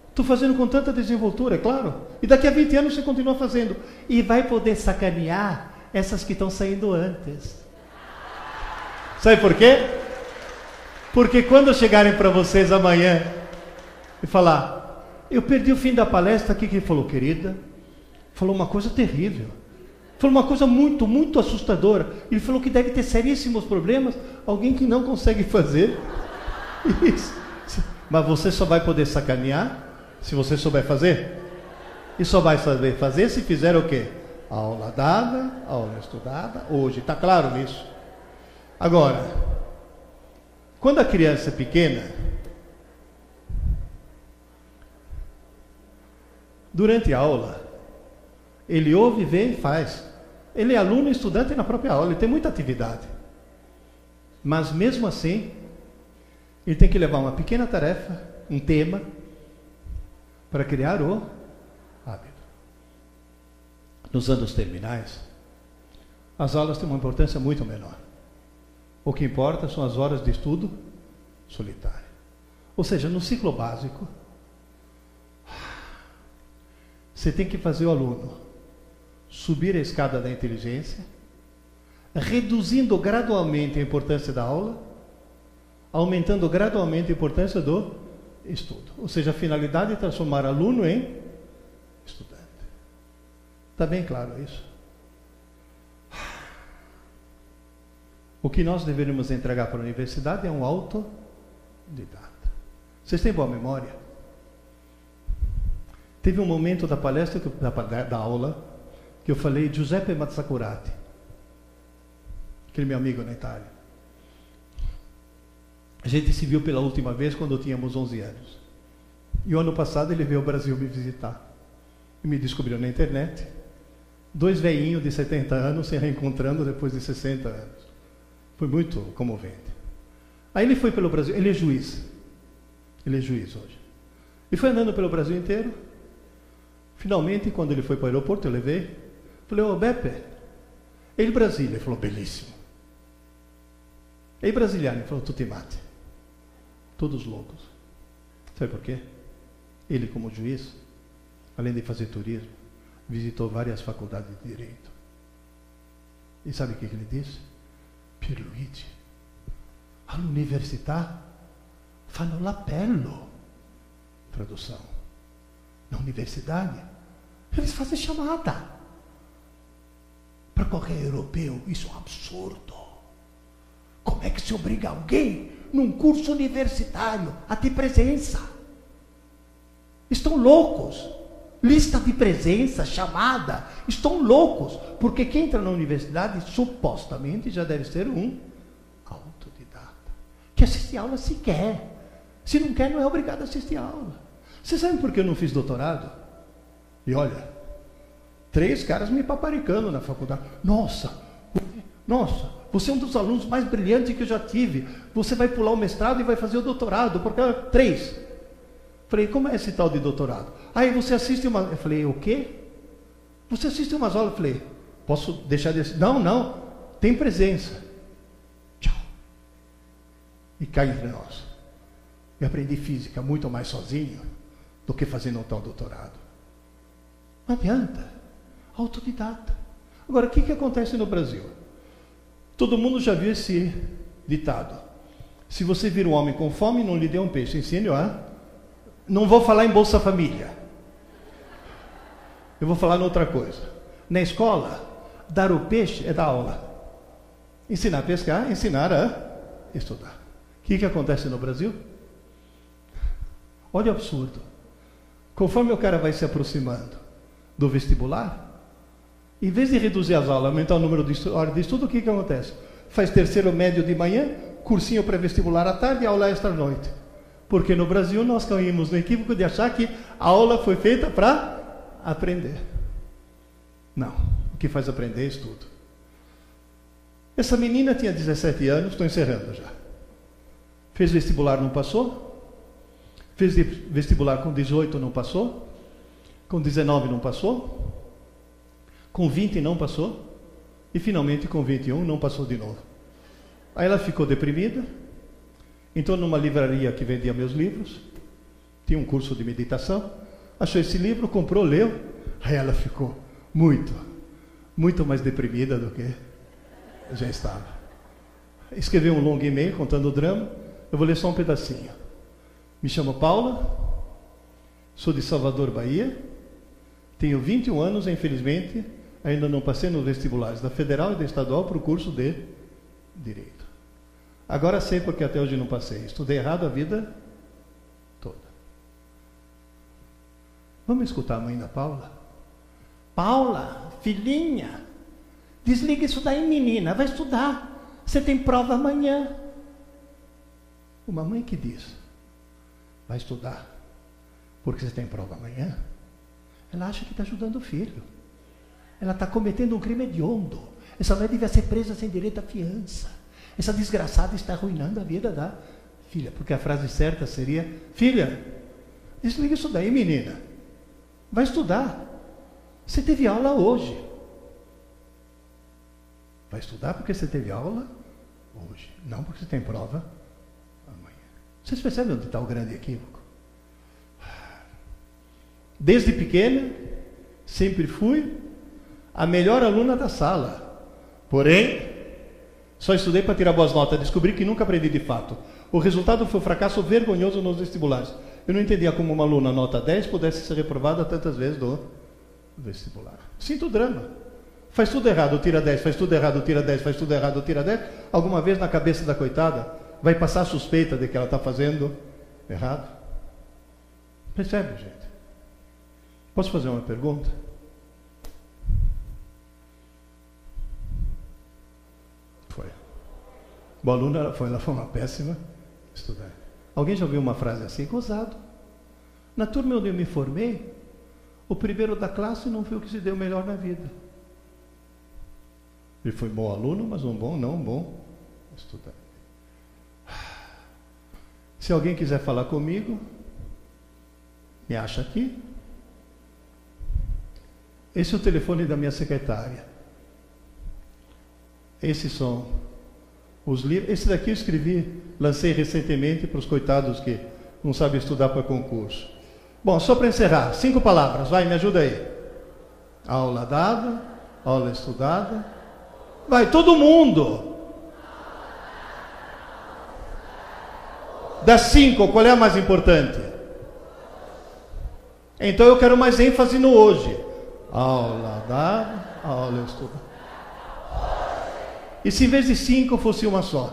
estou fazendo com tanta desenvoltura, é claro. E daqui a 20 anos você continua fazendo. E vai poder sacanear essas que estão saindo antes. Sabe por quê? Porque quando chegarem para vocês amanhã e falar, eu perdi o fim da palestra aqui, quem falou, querida, falou uma coisa terrível. Falou uma coisa muito, muito assustadora. Ele falou que deve ter seríssimos problemas. Alguém que não consegue fazer isso. Mas você só vai poder sacanear se você souber fazer. E só vai saber fazer se fizer o quê? Aula dada, aula estudada, hoje. Está claro isso? Agora, quando a criança é pequena, durante a aula, ele ouve, vê e faz. Ele é aluno estudante na própria aula, ele tem muita atividade. Mas mesmo assim, ele tem que levar uma pequena tarefa, um tema, para criar o hábito. Nos anos terminais, as aulas têm uma importância muito menor. O que importa são as horas de estudo solitário. Ou seja, no ciclo básico, você tem que fazer o aluno subir a escada da inteligência, reduzindo gradualmente a importância da aula, aumentando gradualmente a importância do estudo. Ou seja, a finalidade é transformar aluno em estudante. Está bem claro isso? O que nós deveríamos entregar para a universidade é um autodidata. Vocês têm boa memória? Teve um momento da palestra, da, da aula, eu falei Giuseppe Mazzacurati, aquele meu amigo na Itália. A gente se viu pela última vez quando tínhamos 11 anos. E o ano passado ele veio ao Brasil me visitar. E me descobriu na internet. Dois veinhos de 70 anos se reencontrando depois de 60 anos. Foi muito comovente. Aí ele foi pelo Brasil, ele é juiz. Ele é juiz hoje. E foi andando pelo Brasil inteiro. Finalmente, quando ele foi para o aeroporto, eu levei. Falei, ô Beppe, e il Brasile? Ele falou, belíssimo. E i brasiliani? Ele falou, tutti mate. Todos loucos. Sabe por quê? Ele, como juiz, além de fazer turismo, visitou várias faculdades de direito. E sabe o que ele disse? Pierluigi, all'università fanno l'appello. Tradução. Na universidade, eles fazem chamada. Para qualquer europeu, isso é um absurdo. Como é que se obriga alguém num curso universitário a ter presença? Estão loucos. Lista de presença, chamada, estão loucos, porque quem entra na universidade supostamente já deve ser um autodidata, que assiste aula se quer. Se não quer, não é obrigado a assistir aula. Você sabe por que eu não fiz doutorado? E olha, três caras me paparicando na faculdade. Nossa, nossa, você é um dos alunos mais brilhantes que eu já tive. Você vai pular o mestrado e vai fazer o doutorado, porque três. Falei, como é esse tal de doutorado? Aí você assiste uma. Eu falei, o quê? Você assiste umas aulas? Eu falei, posso deixar de assistir? Não, não. Tem presença. Tchau. E cai entre nós. Eu aprendi física muito mais sozinho do que fazendo um tal doutorado. Não adianta. Autodidata. Agora, o que, que acontece no Brasil? Todo mundo já viu esse ditado. Se você vir um homem com fome, não lhe dê um peixe. Ensine-o a não vou falar em Bolsa Família. Eu vou falar em outra coisa. Na escola, dar o peixe é dar aula. Ensinar a pescar, ensinar a estudar. O que, que acontece no Brasil? Olha o absurdo. Conforme o cara vai se aproximando do vestibular, em vez de reduzir as aulas, aumentar o número de horas de estudo, o que, que acontece? Faz terceiro médio de manhã, cursinho pré-vestibular à tarde e aula extra à noite. Porque no Brasil nós caímos no equívoco de achar que a aula foi feita para aprender. Não. O que faz aprender é estudo. Essa menina tinha 17 anos, estou encerrando já. Fez vestibular, não passou. Fez vestibular com 18, não passou. Com 19, não passou. Com 20, não passou. E finalmente, com 21, não passou de novo. Aí ela ficou deprimida Entrou numa livraria que vendia meus livros, tinha um curso de meditação, achou esse livro, comprou, leu, aí ela ficou muito, muito mais deprimida do que já estava. Escreveu um longo e-mail contando o drama, eu vou ler só um pedacinho. Me chamo Paula, sou de Salvador, Bahia, tenho 21 anos infelizmente ainda não passei nos vestibulares da Federal e da Estadual para o curso de Direito. Agora sei porque até hoje não passei. Estudei errado a vida toda. Vamos escutar a mãe da Paula? Paula, filhinha, desliga isso daí, menina, vai estudar. Você tem prova amanhã. Uma mãe que diz: vai estudar porque você tem prova amanhã. Ela acha que está ajudando o filho. Ela está cometendo um crime hediondo. Essa mulher devia ser presa sem direito à fiança. Essa desgraçada está arruinando a vida da filha. Porque a frase certa seria: Filha, desliga isso daí, menina. Vai estudar. Você teve aula hoje. Vai estudar porque você teve aula hoje. Não porque você tem prova amanhã. Vocês percebem onde está o grande equívoco? Desde pequena, sempre fui a melhor aluna da sala. Porém, só estudei para tirar boas notas. Descobri que nunca aprendi de fato. O resultado foi um fracasso vergonhoso nos vestibulares. Eu não entendia como uma aluna nota 10 pudesse ser reprovada tantas vezes do vestibular. Sinto drama. Faz tudo errado, tira 10, faz tudo errado, tira 10, faz tudo errado, tira 10. Alguma vez na cabeça da coitada vai passar a suspeita de que ela está fazendo errado? Percebe, gente? Posso fazer uma pergunta? O aluno ela foi, ela foi uma péssima estudante. Alguém já ouviu uma frase assim? Gozado. Na turma onde eu me formei, o primeiro da classe não foi o que se deu melhor na vida. Ele foi bom aluno, mas um bom, não um bom estudante. Se alguém quiser falar comigo, me acha aqui. Esse é o telefone da minha secretária. Esses são os livros. Esse daqui eu escrevi, lancei recentemente para os coitados que não sabem estudar para concurso. Bom, só para encerrar, cinco palavras, vai, me ajuda aí. Aula dada, aula estudada. Vai, todo mundo. Das cinco, qual é a mais importante? Então eu quero mais ênfase no hoje. Aula dada, aula estudada. E se em vez de cinco fosse uma só?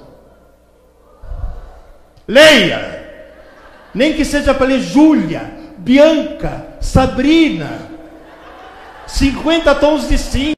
Leia! Nem que seja para ler Júlia, Bianca, Sabrina. 50 tons de cinco.